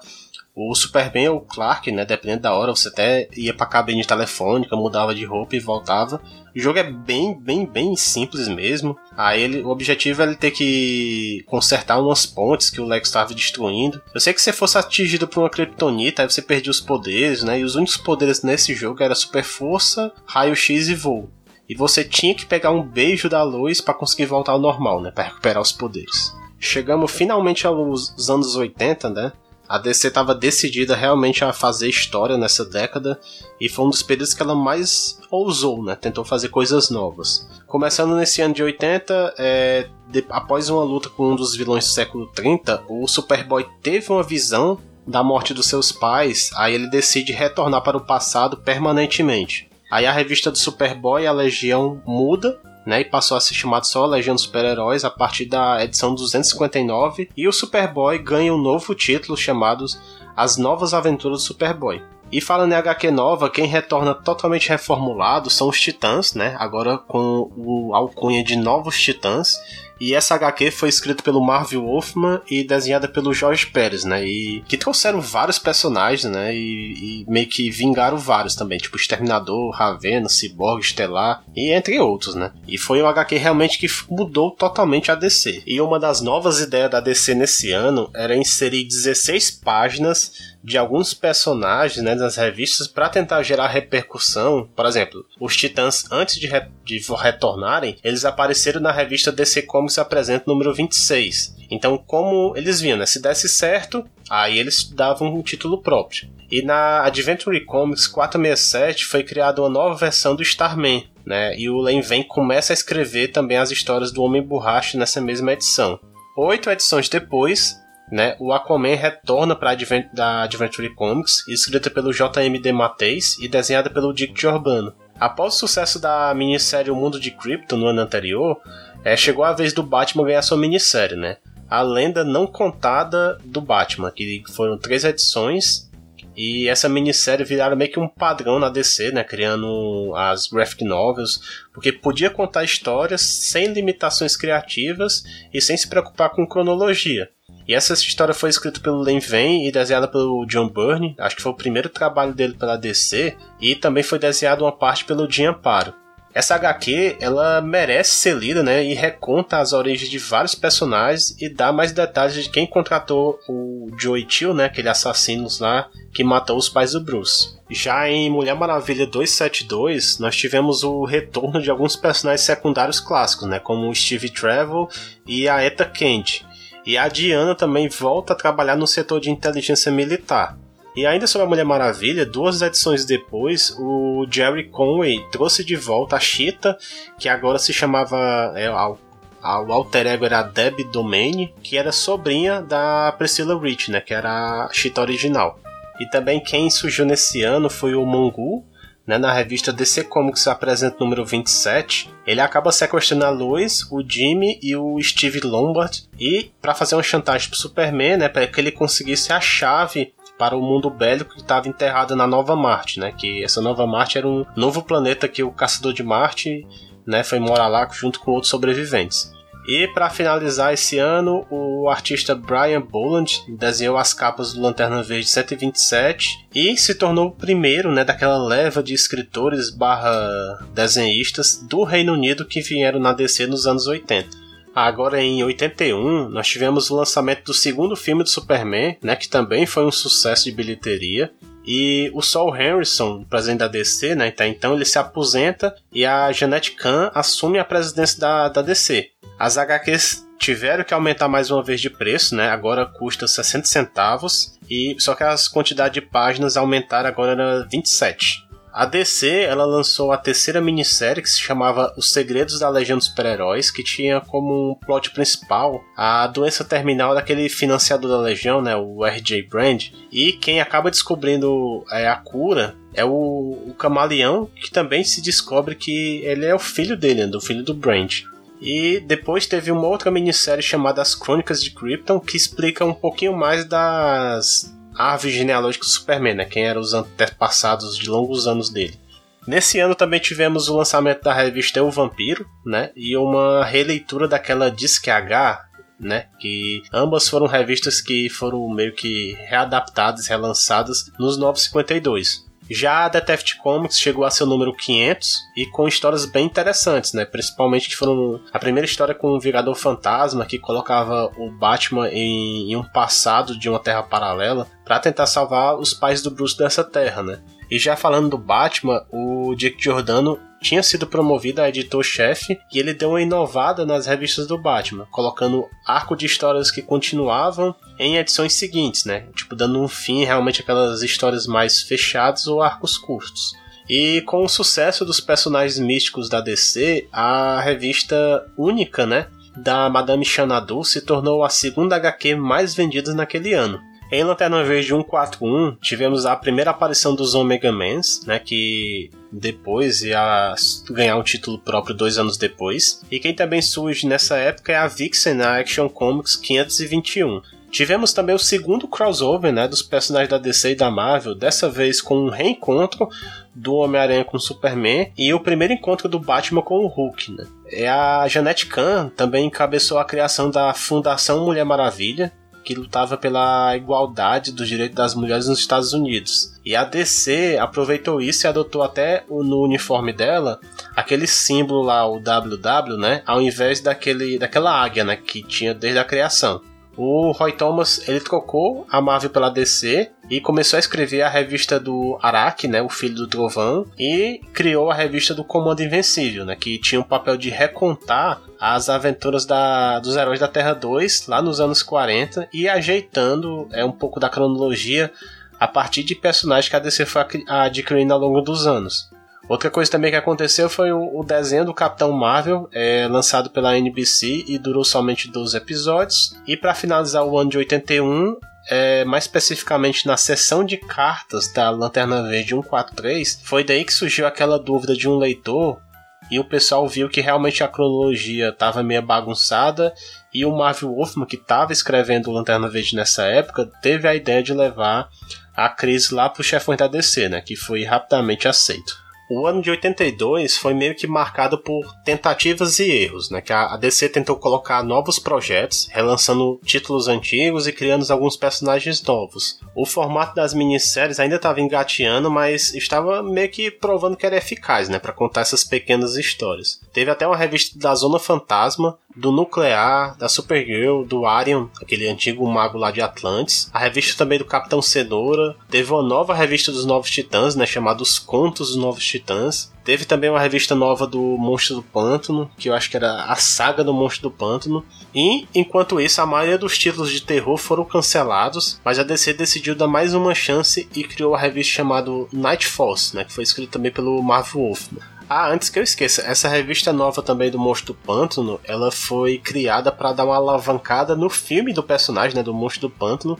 o Superman ou o Clark, né? Dependendo da hora, você até ia pra cabine telefônica, mudava de roupa e voltava. O jogo é bem, bem, bem simples mesmo. Aí ele, o objetivo é ele ter que consertar umas pontes que o Lex estava destruindo. Eu sei que se fosse atingido por uma kryptonita, aí você perdia os poderes, né? E os únicos poderes nesse jogo era super força, raio-x e voo. E você tinha que pegar um beijo da luz para conseguir voltar ao normal, né? Para recuperar os poderes. Chegamos finalmente aos anos 80, né? A DC estava decidida realmente a fazer história nessa década e foi um dos períodos que ela mais ousou, né? Tentou fazer coisas novas. Começando nesse ano de 80, é, de, após uma luta com um dos vilões do século 30, o Superboy teve uma visão da morte dos seus pais, aí ele decide retornar para o passado permanentemente. Aí a revista do Superboy, a Legião, muda né, e passou a ser chamado só Legião dos Super-Heróis a partir da edição 259, e o Superboy ganha um novo título chamado As Novas Aventuras do Superboy. E falando em HQ nova, quem retorna totalmente reformulado são os Titãs, né? Agora com o alcunha de novos Titãs. E essa HQ foi escrita pelo Marvel Wolfman e desenhada pelo Jorge Pérez, né? E que trouxeram vários personagens, né? E, e meio que vingaram vários também, tipo Exterminador, Ravena, Cyborg, Estelar e entre outros, né? E foi um HQ realmente que mudou totalmente a DC. E uma das novas ideias da DC nesse ano era inserir 16 páginas de alguns personagens né, das revistas para tentar gerar repercussão. Por exemplo, os Titãs, antes de, re de retornarem, eles apareceram na revista DC Comics Apresenta número 26. Então, como eles viam, né, se desse certo, aí eles davam um título próprio. E na Adventure Comics 467 foi criada uma nova versão do Starman, né? E o Len Vem começa a escrever também as histórias do Homem Borracha nessa mesma edição. Oito edições depois, né, o Aquaman retorna para Advent da Adventure Comics, escrita pelo J.M.D. Mateis e desenhada pelo Dick Giordano. Após o sucesso da minissérie O Mundo de Krypton no ano anterior, é, chegou a vez do Batman ganhar sua minissérie, né? A lenda não contada do Batman, que foram três edições, e essa minissérie viraram meio que um padrão na DC, né? Criando as graphic novels, porque podia contar histórias sem limitações criativas e sem se preocupar com cronologia. E essa história foi escrita pelo Len Vein e desenhada pelo John Byrne, acho que foi o primeiro trabalho dele pela DC, e também foi desenhado uma parte pelo Jim Amparo. Essa HQ, ela merece ser lida, né, e reconta as origens de vários personagens e dá mais detalhes de quem contratou o Joey Chill, né, aquele assassino lá que matou os pais do Bruce. Já em Mulher Maravilha 272, nós tivemos o retorno de alguns personagens secundários clássicos, né, como Steve Trevor e a Eta Kent, e a Diana também volta a trabalhar no setor de inteligência militar. E ainda sobre a Mulher Maravilha, duas edições depois, o Jerry Conway trouxe de volta a Cheetah, que agora se chamava. É, o alter ego era a Deb Domain, que era sobrinha da Priscilla Rich, né, que era a Cheetah original. E também quem surgiu nesse ano foi o Mongu, né, na revista DC Comics apresenta número 27, ele acaba sequestrando a Lois, o Jimmy e o Steve Lombard e para fazer uma chantagem pro Superman, né, para que ele conseguisse a chave para o mundo bélico que estava enterrado na Nova Marte, né, que essa Nova Marte era um novo planeta que o Caçador de Marte, né, foi morar lá junto com outros sobreviventes. E para finalizar esse ano, o artista Brian Boland desenhou as capas do Lanterna Verde 127 e se tornou o primeiro né, daquela leva de escritores barra desenhistas do Reino Unido que vieram na DC nos anos 80. Agora em 81, nós tivemos o lançamento do segundo filme do Superman, né, que também foi um sucesso de bilheteria. E o Saul Harrison, presidente da DC, né, então ele se aposenta e a Jeanette Kahn assume a presidência da, da DC. As HQs tiveram que aumentar mais uma vez de preço, né? Agora custa 60 centavos e só que as quantidades de páginas aumentaram agora era 27. A DC ela lançou a terceira minissérie que se chamava Os Segredos da Legião dos Super-Heróis, que tinha como um plot principal a doença terminal daquele financiador da Legião, né, o R.J. Brand, e quem acaba descobrindo é, a cura é o, o Camaleão, que também se descobre que ele é o filho dele, né, do filho do Brand. E depois teve uma outra minissérie chamada As Crônicas de Krypton, que explica um pouquinho mais das árvores genealógicas do Superman, né? Quem eram os antepassados de longos anos dele. Nesse ano também tivemos o lançamento da revista O Vampiro, né? E uma releitura daquela Disque H, né? Que ambas foram revistas que foram meio que readaptadas, relançadas nos 952. Já a Detective Comics chegou a seu número 500 e com histórias bem interessantes, né? Principalmente que foram a primeira história com o Vingador Fantasma que colocava o Batman em, em um passado de uma terra paralela para tentar salvar os pais do Bruce dessa terra, né? E já falando do Batman, o Dick Giordano tinha sido promovido a editor-chefe e ele deu uma inovada nas revistas do Batman, colocando arco de histórias que continuavam em edições seguintes, né? Tipo, dando um fim realmente àquelas histórias mais fechadas ou arcos curtos. E com o sucesso dos personagens místicos da DC, a revista única, né, da Madame Xanadu se tornou a segunda HQ mais vendida naquele ano. Em Lanterna Verde 141, tivemos a primeira aparição dos Omega Mans, né, que depois ia ganhar um título próprio dois anos depois. E quem também surge nessa época é a Vixen na Action Comics 521. Tivemos também o segundo crossover, né, dos personagens da DC e da Marvel, dessa vez com um reencontro do Homem-Aranha com o Superman e o primeiro encontro do Batman com o Hulk, né. É a Janet Kahn também encabeçou a criação da Fundação Mulher Maravilha, que lutava pela igualdade dos direitos das mulheres nos Estados Unidos. E a DC aproveitou isso e adotou até no uniforme dela aquele símbolo lá, o WW, né? Ao invés daquele, daquela águia, né? Que tinha desde a criação. O Roy Thomas ele trocou a Marvel pela DC e começou a escrever a revista do Araki, né, o filho do Trovão, e criou a revista do Comando Invencível, né, que tinha o papel de recontar as aventuras da, dos heróis da Terra 2 lá nos anos 40 e ajeitando é um pouco da cronologia a partir de personagens que a DC foi adquirindo ao longo dos anos. Outra coisa também que aconteceu foi o, desenho do Capitão Marvel, é, lançado pela NBC e durou somente 12 episódios. E para finalizar o ano de 81, é, mais especificamente na seção de cartas da Lanterna Verde 143, foi daí que surgiu aquela dúvida de um leitor e o pessoal viu que realmente a cronologia estava meio bagunçada e o Marvel Wolfman, que estava escrevendo Lanterna Verde nessa época, teve a ideia de levar a crise lá para o chefões da DC, né, que foi rapidamente aceito. O ano de 82 foi meio que marcado por tentativas e erros, né? Que a DC tentou colocar novos projetos, relançando títulos antigos e criando alguns personagens novos. O formato das minisséries ainda estava engateando, mas estava meio que provando que era eficaz, né? Para contar essas pequenas histórias. Teve até uma revista da Zona Fantasma, do Nuclear, da Supergirl, do Arion, aquele antigo mago lá de Atlantis. A revista também do Capitão Cenoura. Teve uma nova revista dos Novos Titãs, né, chamada Os Contos dos Novos Titãs. Teve também uma revista nova do Monstro do Pântano, que eu acho que era a saga do Monstro do Pântano. E, enquanto isso, a maioria dos títulos de terror foram cancelados, mas a DC decidiu dar mais uma chance e criou a revista chamada Night Force, né, que foi escrita também pelo Marvel Wolfman. Ah, antes que eu esqueça, essa revista nova também do Monstro do Pântano, ela foi criada para dar uma alavancada no filme do personagem, né, do Monstro do Pântano,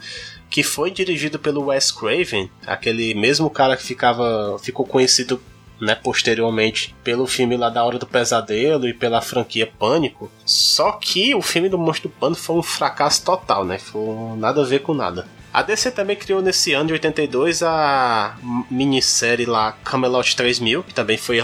que foi dirigido pelo Wes Craven, aquele mesmo cara que ficava ficou conhecido né, posteriormente pelo filme lá da Hora do Pesadelo e pela franquia Pânico. Só que o filme do Monstro do Pântano foi um fracasso total, né? Foi nada a ver com nada. A DC também criou nesse ano de 82 a minissérie lá Camelot 3000, que também foi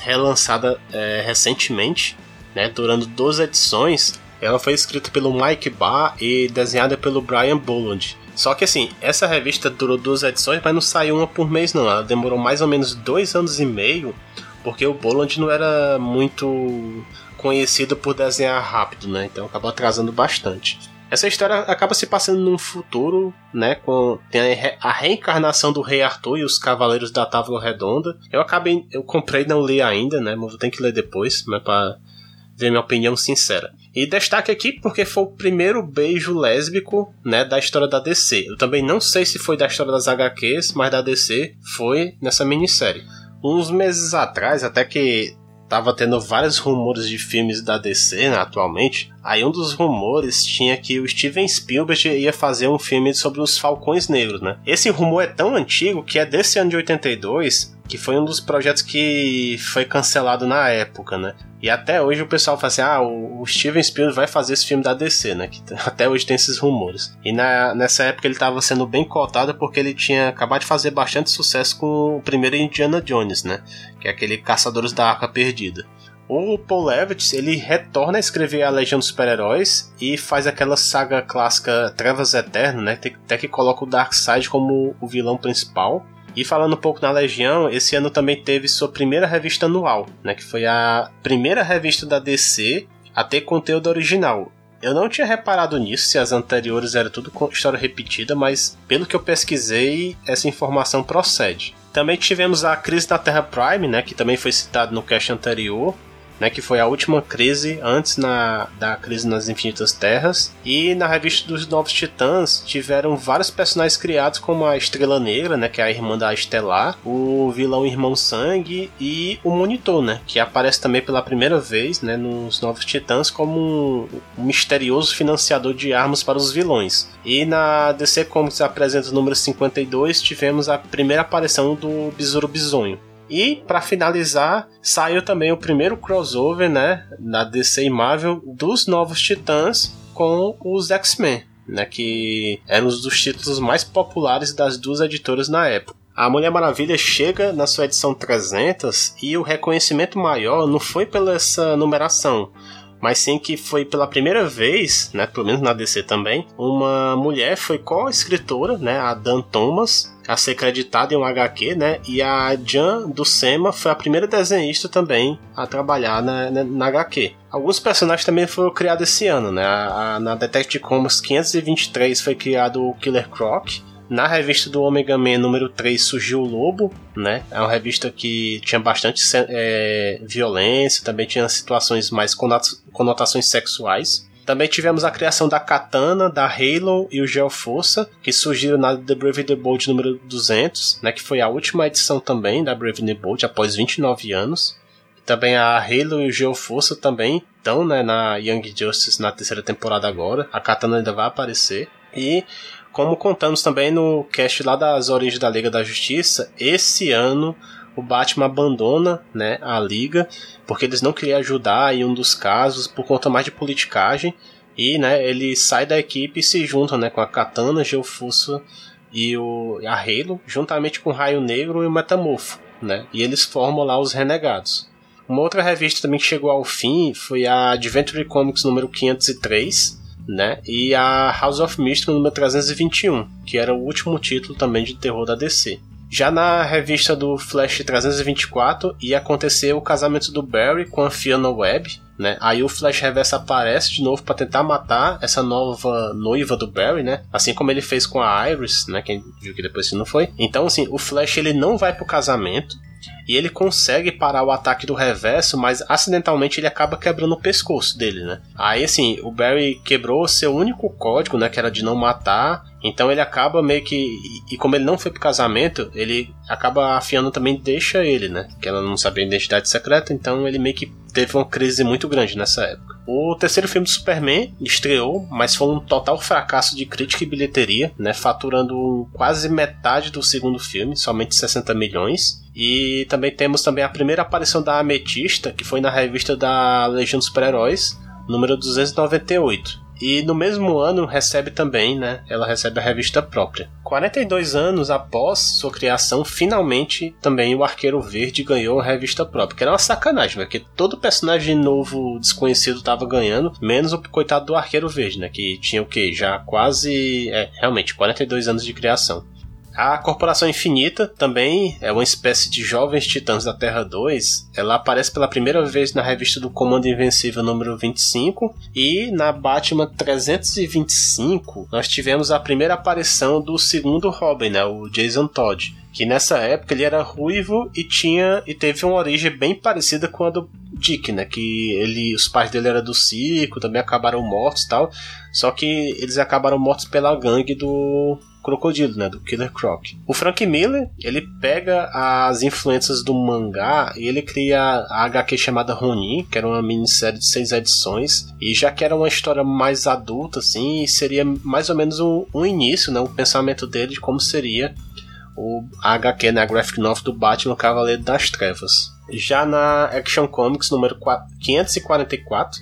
relançada é, recentemente, né, durando 12 edições. Ela foi escrita pelo Mike Barr e desenhada pelo Brian Bolland. Só que assim, essa revista durou duas edições, mas não saiu uma por mês não. Ela demorou mais ou menos dois anos e meio, porque o Bolland não era muito conhecido por desenhar rápido, né? Então acabou atrasando bastante. Essa história acaba se passando num futuro, né? Com tem a, reencarnação do Rei Arthur e os Cavaleiros da Távola Redonda. Eu acabei, eu comprei não li ainda, né? Mas vou ter que ler depois, mas para ver minha opinião sincera. E destaque aqui porque foi o primeiro beijo lésbico, né, da história da DC. Eu também não sei se foi da história das HQs, mas da DC foi nessa minissérie. Uns meses atrás, até que tava tendo vários rumores de filmes da DC né, atualmente. Aí um dos rumores tinha que o Steven Spielberg ia fazer um filme sobre os Falcões Negros, né? Esse rumor é tão antigo que é desse ano de 82, que foi um dos projetos que foi cancelado na época, né? E até hoje o pessoal fala assim: ah, o, Steven Spielberg vai fazer esse filme da DC, né? Que até hoje tem esses rumores. E na, nessa época ele estava sendo bem cotado porque ele tinha acabado de fazer bastante sucesso com o primeiro Indiana Jones, né? Que é aquele Caçadores da Arca Perdida. O Paul Levitt, ele retorna a escrever a Legião dos Super-Heróis e faz aquela saga clássica Trevas Eterno, né? Até que coloca o Darkseid como o vilão principal. E falando um pouco na Legião, esse ano também teve sua primeira revista anual, né, que foi a primeira revista da DC a ter conteúdo original. Eu não tinha reparado nisso, se as anteriores eram tudo com história repetida, mas pelo que eu pesquisei, essa informação procede. Também tivemos a crise da Terra Prime, né, que também foi citado no cast anterior, né, que foi a última crise antes na, da crise nas Infinitas Terras. E na revista dos Novos Titãs tiveram vários personagens criados, como a Estrela Negra, né, que é a irmã da Estelar, o vilão Irmão Sangue e o Monitor, né, que aparece também pela primeira vez né, nos Novos Titãs como um, misterioso financiador de armas para os vilões. E na DC Comics apresenta o número 52, tivemos a primeira aparição do Besouro Bisonho. E, para finalizar, saiu também o primeiro crossover, né, na DC e Marvel, dos Novos Titãs com os X-Men. né, que era um dos títulos mais populares das duas editoras na época. A Mulher Maravilha chega na sua edição 300 e o reconhecimento maior não foi pela essa numeração, mas sim que foi pela primeira vez, né, pelo menos na DC também, uma mulher foi co-escritora, né, a Dan Thomas, a ser creditada em um HQ, né, e a Jan do Sema foi a primeira desenhista também a trabalhar na, na, na HQ. Alguns personagens também foram criados esse ano, né, a, a, na Detective Comics 523 foi criado o Killer Croc, na revista do Omega Man número 3 surgiu o Lobo, né? É uma revista que tinha bastante é, violência, também tinha situações mais conotações sexuais. Também tivemos a criação da Katana, da Halo e o Geoforça, que surgiram na The Brave the Bold número 200, né, que foi a última edição também da Brave the Bold, após 29 anos. Também a Halo e o Geoforça também estão né, na Young Justice na terceira temporada agora. A Katana ainda vai aparecer. E como contamos também no cast lá das origens da Liga da Justiça, esse ano o Batman abandona né, a Liga porque eles não queriam ajudar em um dos casos por conta mais de politicagem e né, ele sai da equipe e se junta né, com a Katana, Geofuso e o, a Halo, juntamente com o Raio Negro e o Metamorfo, né, e eles formam lá os Renegados. Uma outra revista também que chegou ao fim foi a Adventure Comics número 503, né? E a House of Mystery número 321, que era o último título também de terror da DC. Já na revista do Flash 324 ia acontecer o casamento do Barry com a Fiona Webb, né? Aí o Flash Reverso aparece de novo para tentar matar essa nova noiva do Barry, né? Assim como ele fez com a Iris, né? Quem viu que depois não foi. Então, assim, o Flash ele não vai pro casamento, e ele consegue parar o ataque do reverso, mas acidentalmente ele acaba quebrando o pescoço dele, né? Aí assim, o Barry quebrou seu único código, né, que era de não matar, então ele acaba meio que. E como ele não foi pro casamento, ele acaba afiando também deixa ele, né? Que ela não sabia a identidade secreta, então ele meio que teve uma crise muito grande nessa época. O terceiro filme do Superman estreou, mas foi um total fracasso de crítica e bilheteria, né? Faturando quase metade do segundo filme, somente 60 milhões. E também temos também a primeira aparição da Ametista, que foi na revista da Legião dos Super-Heróis, número 298. E no mesmo ano recebe também, né? Ela recebe a revista própria. 42 anos após sua criação, finalmente também o Arqueiro Verde ganhou a revista própria. Que era uma sacanagem, porque todo personagem novo desconhecido tava ganhando, menos o coitado do Arqueiro Verde, né? Que tinha o que? Já quase. É, realmente, 42 anos de criação. A Corporação Infinita também é uma espécie de jovens titãs da Terra 2. Ela aparece pela primeira vez na revista do Comando Invencível número 25 e na Batman 325 nós tivemos a primeira aparição do segundo Robin, né, o Jason Todd, que nessa época ele era ruivo e tinha e teve uma origem bem parecida com a do Dick, né, que ele os pais dele eram do circo, também acabaram mortos, tal. Só que eles acabaram mortos pela gangue do Crocodilo, né, do Killer Croc. O Frank Miller, ele pega as influências do mangá e ele cria a HQ chamada Ronin, que era uma minissérie de seis edições, e já que era uma história mais adulta, assim, seria mais ou menos um, um início, né, um pensamento dele de como seria o HQ, né, a graphic novel do Batman Cavaleiro das Trevas. Já na Action Comics número 544,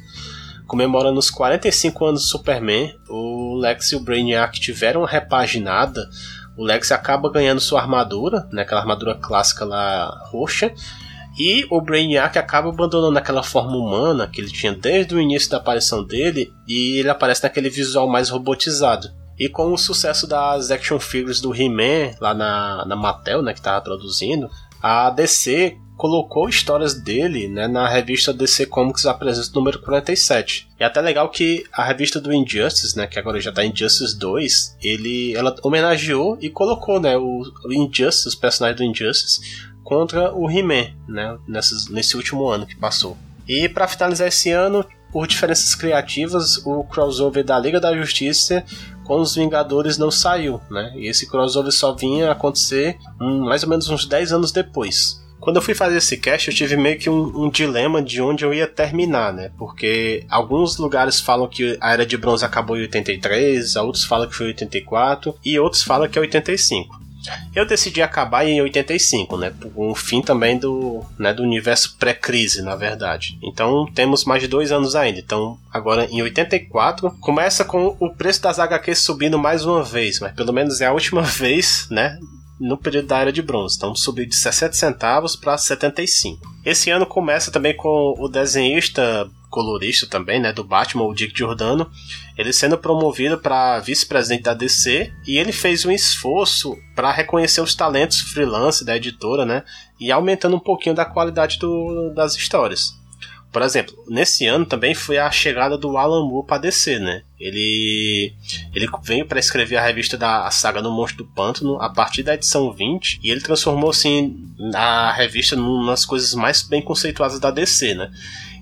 comemorando os 45 anos do Superman, o Lex e o Brainiac tiveram uma repaginada. O Lex acaba ganhando sua armadura, né, aquela armadura clássica lá roxa, e o Brainiac acaba abandonando aquela forma humana que ele tinha desde o início da aparição dele, e ele aparece naquele visual mais robotizado. E com o sucesso das action figures do He-Man lá na, na Mattel, né, que estava produzindo, a DC colocou histórias dele né, na revista DC Comics Apresenta número 47. E é até legal que a revista do Injustice, né, que agora já tá Injustice 2, ele, ela homenageou e colocou né, o, Injustice, os personagens do Injustice, contra o He-Man, né, nesse último ano que passou. E para finalizar esse ano, por diferenças criativas, o crossover da Liga da Justiça com os Vingadores não saiu, né? E esse crossover só vinha acontecer um, mais ou menos uns 10 anos depois. Quando eu fui fazer esse cast, eu tive meio que um, um, dilema de onde eu ia terminar, né? Porque alguns lugares falam que a Era de Bronze acabou em 83, outros falam que foi 84 e outros falam que é 85. Eu decidi acabar em 85, né? Um fim também do, né, do universo pré-crise, na verdade. Então temos mais de dois anos ainda. Então, agora em 84, começa com o preço das HQs subindo mais uma vez, mas pelo menos é a última vez, né? No período da Era de Bronze. Então subiu de 60 centavos para 75. Esse ano começa também com o desenhista colorista também, né, do Batman, o Dick Giordano, ele sendo promovido para vice-presidente da DC e ele fez um esforço para reconhecer os talentos freelance da editora, né, e aumentando um pouquinho da qualidade do, das histórias. Por exemplo, nesse ano também foi a chegada do Alan Moore para DC, né? Ele ele veio para escrever a revista da saga do Monstro do Pântano a partir da edição 20 e ele transformou assim a revista numa das coisas mais bem conceituadas da DC, né?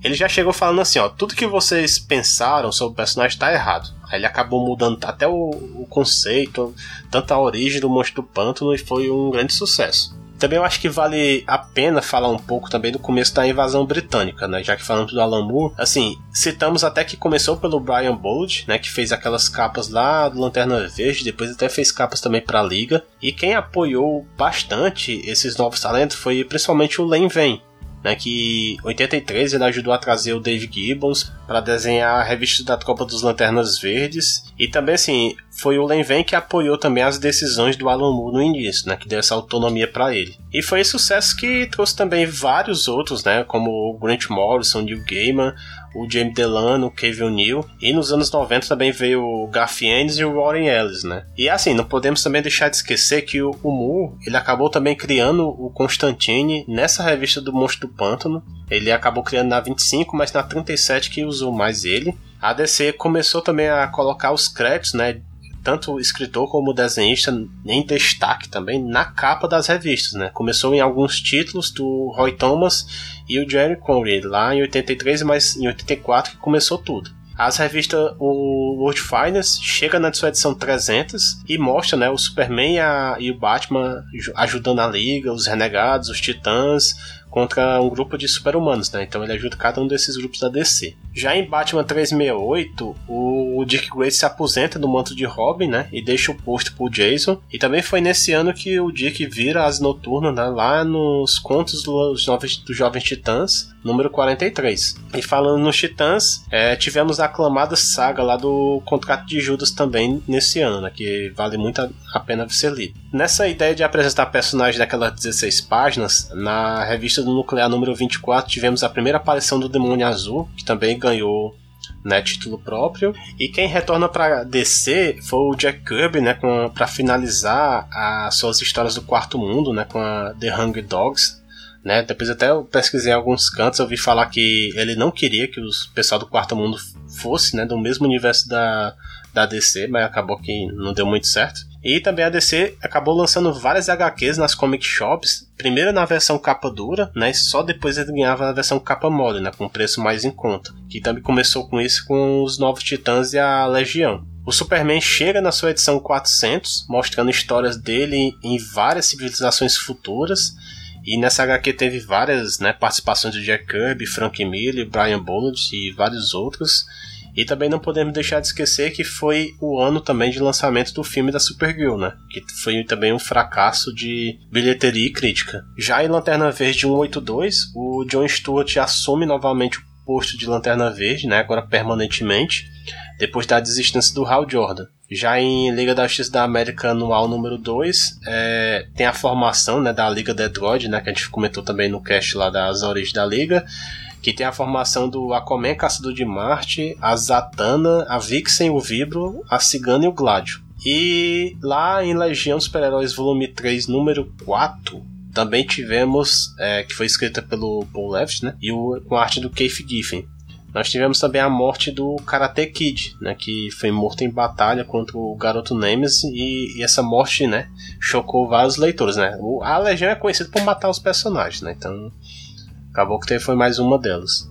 Ele já chegou falando assim, ó, tudo que vocês pensaram sobre o personagem está errado. Aí ele acabou mudando até o, o conceito, tanto a origem do monstro do pântano e foi um grande sucesso. Também eu acho que vale a pena falar um pouco também do começo da invasão britânica, né? Já que falamos do Alan Moore, assim, citamos até que começou pelo Brian Bold, né? Que fez aquelas capas lá do Lanterna Verde, depois até fez capas também para a Liga. E quem apoiou bastante esses novos talentos foi principalmente o Len Vane, né, que em 83 ele ajudou a trazer o Dave Gibbons para desenhar a revista da Tropa dos Lanternas Verdes e também assim foi o Len Ven que apoiou também as decisões do Alan Moore no início, né, que deu essa autonomia para ele. E foi esse sucesso que trouxe também vários outros, né, como o Grant Morrison, Neil Gaiman, o James Delano, o Kevin O'Neill, e nos anos 90 também veio o Ennis e o Warren Ellis, né? E assim, não podemos também deixar de esquecer que o, o Moore, ele acabou também criando o Constantine nessa revista do Monstro do Pântano. Ele acabou criando na 25, mas na 37 que usou mais ele. A DC começou também a colocar os créditos, né, tanto escritor como desenhista em destaque também na capa das revistas, né? Começou em alguns títulos do Roy Thomas e o Jerry Conway lá em 83, mas em 84 que começou tudo. As revistas, o World Finance chega na sua edição 300 e mostra né, o Superman e, a, e o Batman ajudando a Liga, os Renegados, os Titãs, contra um grupo de super-humanos, né? Então ele ajuda cada um desses grupos da DC. Já em Batman 368, o Dick Grayson se aposenta do manto de Robin, né? E deixa o posto pro Jason. E também foi nesse ano que o Dick vira as noturnas né? lá nos contos dos, novos, dos Jovens Titãs, número 43. E falando nos Titãs, é, tivemos a aclamada saga lá do Contrato de Judas também nesse ano, né? Que vale muito a, a pena ser lido. Nessa ideia de apresentar personagens daquelas 16 páginas, na revista do Nuclear número 24 tivemos a primeira aparição do Demônio Azul, que também ganhou né, título próprio. E quem retorna para DC foi o Jack Kirby, né, para finalizar as suas histórias do Quarto Mundo, né, com a The Hungry Dogs. Né, depois até eu pesquisei alguns cantos, eu vi falar que ele não queria que o pessoal do Quarto Mundo fosse né, do mesmo universo da, da DC, mas acabou que não deu muito certo. E também a DC acabou lançando várias HQs nas comic shops, primeiro na versão capa dura, né, e só depois ele ganhava na versão capa mole, né, com preço mais em conta. Que também começou com isso com os Novos Titãs e a Legião. O Superman chega na sua edição 400, mostrando histórias dele em várias civilizações futuras, e nessa HQ teve várias né, participações de Jack Kirby, Frank Miller, Brian Bolland e vários outros. E também não podemos deixar de esquecer que foi o ano também de lançamento do filme da Supergirl, né? Que foi também um fracasso de bilheteria e crítica. Já em Lanterna Verde 182, o John Stewart assume novamente o posto de Lanterna Verde, né? Agora permanentemente, depois da desistência do Hal Jordan. Já em Liga da Justiça da América anual número 2, é, tem a formação né, da Liga Detroit, né, que a gente comentou também no cast lá das origens da Liga, que tem a formação do Aquaman Caçador de Marte, a Zatanna, a Vixen, o Vibro, a Cigana e o Gládio. E lá em Legião dos Super-Heróis volume 3, número 4, também tivemos, é, que foi escrita pelo Paul Levitt, né, e o, com arte do Keith Giffen. Nós tivemos também a morte do Karate Kid, né, que foi morto em batalha contra o garoto Nemesis e, e essa morte, né, chocou vários leitores, né. O, a Legião é conhecida por matar os personagens, né, então Acabou que foi mais uma delas.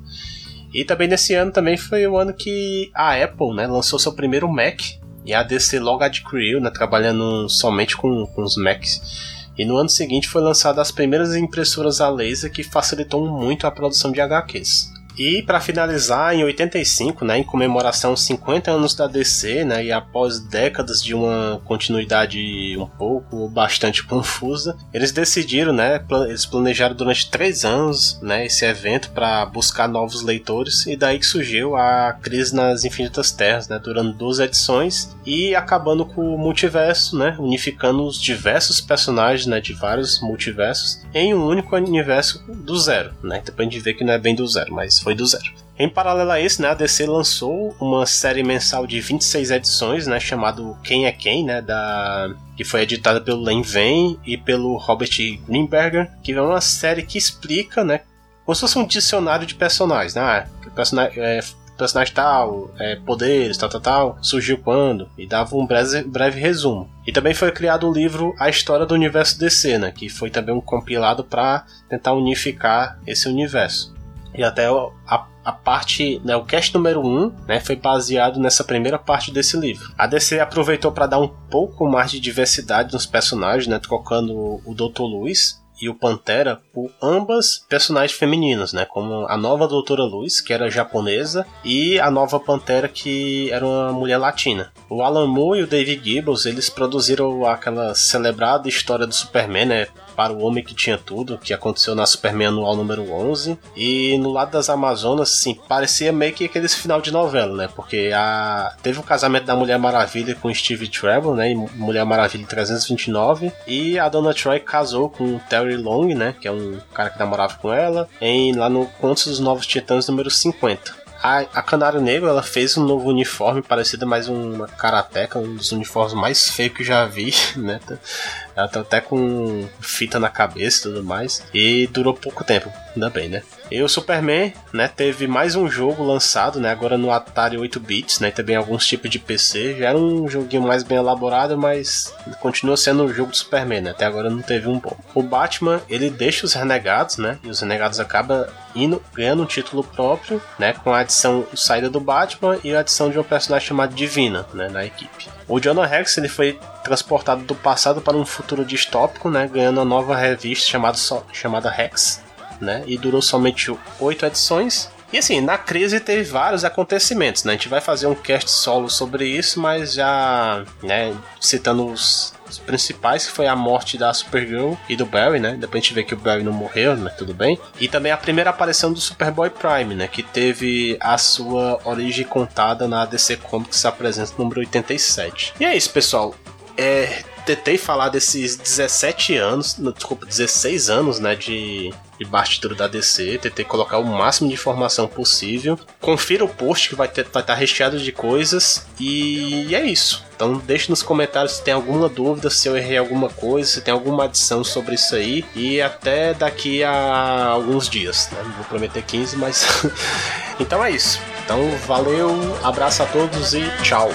E também nesse ano também foi o ano que a Apple né, lançou seu primeiro Mac e a DC logo adquiriu, né, trabalhando somente com, com os Macs. E no ano seguinte foi lançada as primeiras impressoras a laser que facilitou muito a produção de HQs. E para finalizar, em 85, né, em comemoração aos 50 anos da DC, né, e após décadas de uma continuidade um pouco ou bastante confusa, eles decidiram, né, eles planejaram durante três anos, né, esse evento para buscar novos leitores e daí que surgiu a crise nas Infinitas Terras, né, durando duas edições e acabando com o multiverso, né, unificando os diversos personagens, né, de vários multiversos em um único universo do zero, né. A gente vê que não é bem do zero, mas foi do zero. Em paralelo a isso, né, a DC lançou uma série mensal de 26 edições, né, chamado Quem é Quem, né, da que foi editada pelo Len Vein e pelo Robert Greenberger, que é uma série que explica, né, como se fosse um dicionário de personagens, né, ah, personagem, é, personagem tal, é, poderes, tal, tal, tal, surgiu quando, e dava um breve, breve resumo. E também foi criado o livro A História do Universo DC, né, que foi também um compilado para tentar unificar esse universo. E até a, a parte, né, o cast número 1, um, né, foi baseado nessa primeira parte desse livro. A DC aproveitou para dar um pouco mais de diversidade nos personagens, né, trocando o Dr. Luz e o Pantera por ambas personagens femininos, né? Como a nova Doutora Luz, que era japonesa, e a nova Pantera, que era uma mulher latina. O Alan Moore e o David Gibbons, eles produziram aquela celebrada história do Superman, né? para o Homem que Tinha Tudo, que aconteceu na Superman anual número 11. E no lado das Amazonas, sim, parecia meio que aquele final de novela, né? Porque a... teve o casamento da Mulher Maravilha com Steve Trevor, né? Mulher Maravilha 329. E a Dona Troy casou com Terry Long, né? Que é um cara que namorava com ela, em, lá no Contos dos Novos Titãs número 50. A, a Canário Negro ela fez um novo uniforme parecido mais uma karateca, um dos uniformes mais feios que já vi, né? Ela tá até com fita na cabeça e tudo mais. E durou pouco tempo, ainda bem, né? E o Superman, né, teve mais um jogo lançado, né, agora no Atari 8 bits, né, também alguns tipos de PC. Já era um joguinho mais bem elaborado, mas continua sendo um jogo do Superman, né? Até agora não teve um bom. O Batman, ele deixa os renegados, né? E os renegados acabam indo ganhando um título próprio, né, com a adição saída do Batman e a adição de um personagem chamado Divina, né, na equipe. O Jonah Rex ele foi transportado do passado para um futuro distópico, né, ganhando uma nova revista chamada, chamada Rex, né, e durou somente oito edições. E assim, na crise teve vários acontecimentos, né? A gente vai fazer um cast solo sobre isso, mas já, né, citando os, principais, que foi a morte da Supergirl e do Barry, né? Depois a gente vê que o Barry não morreu, né? Tudo bem. E também a primeira aparição do Superboy Prime, né? Que teve a sua origem contada na DC Comics apresenta número 87. E é isso, pessoal é, tentei falar desses 17 anos, desculpa, 16 anos, né, de, de bastidor da DC, tentei colocar o máximo de informação possível. Confira o post que vai estar tá recheado de coisas e é isso. Então deixe nos comentários se tem alguma dúvida, se eu errei alguma coisa, se tem alguma adição sobre isso aí e até daqui a alguns dias, né? Não vou prometer 15, mas então é isso. Então valeu, abraço a todos e tchau.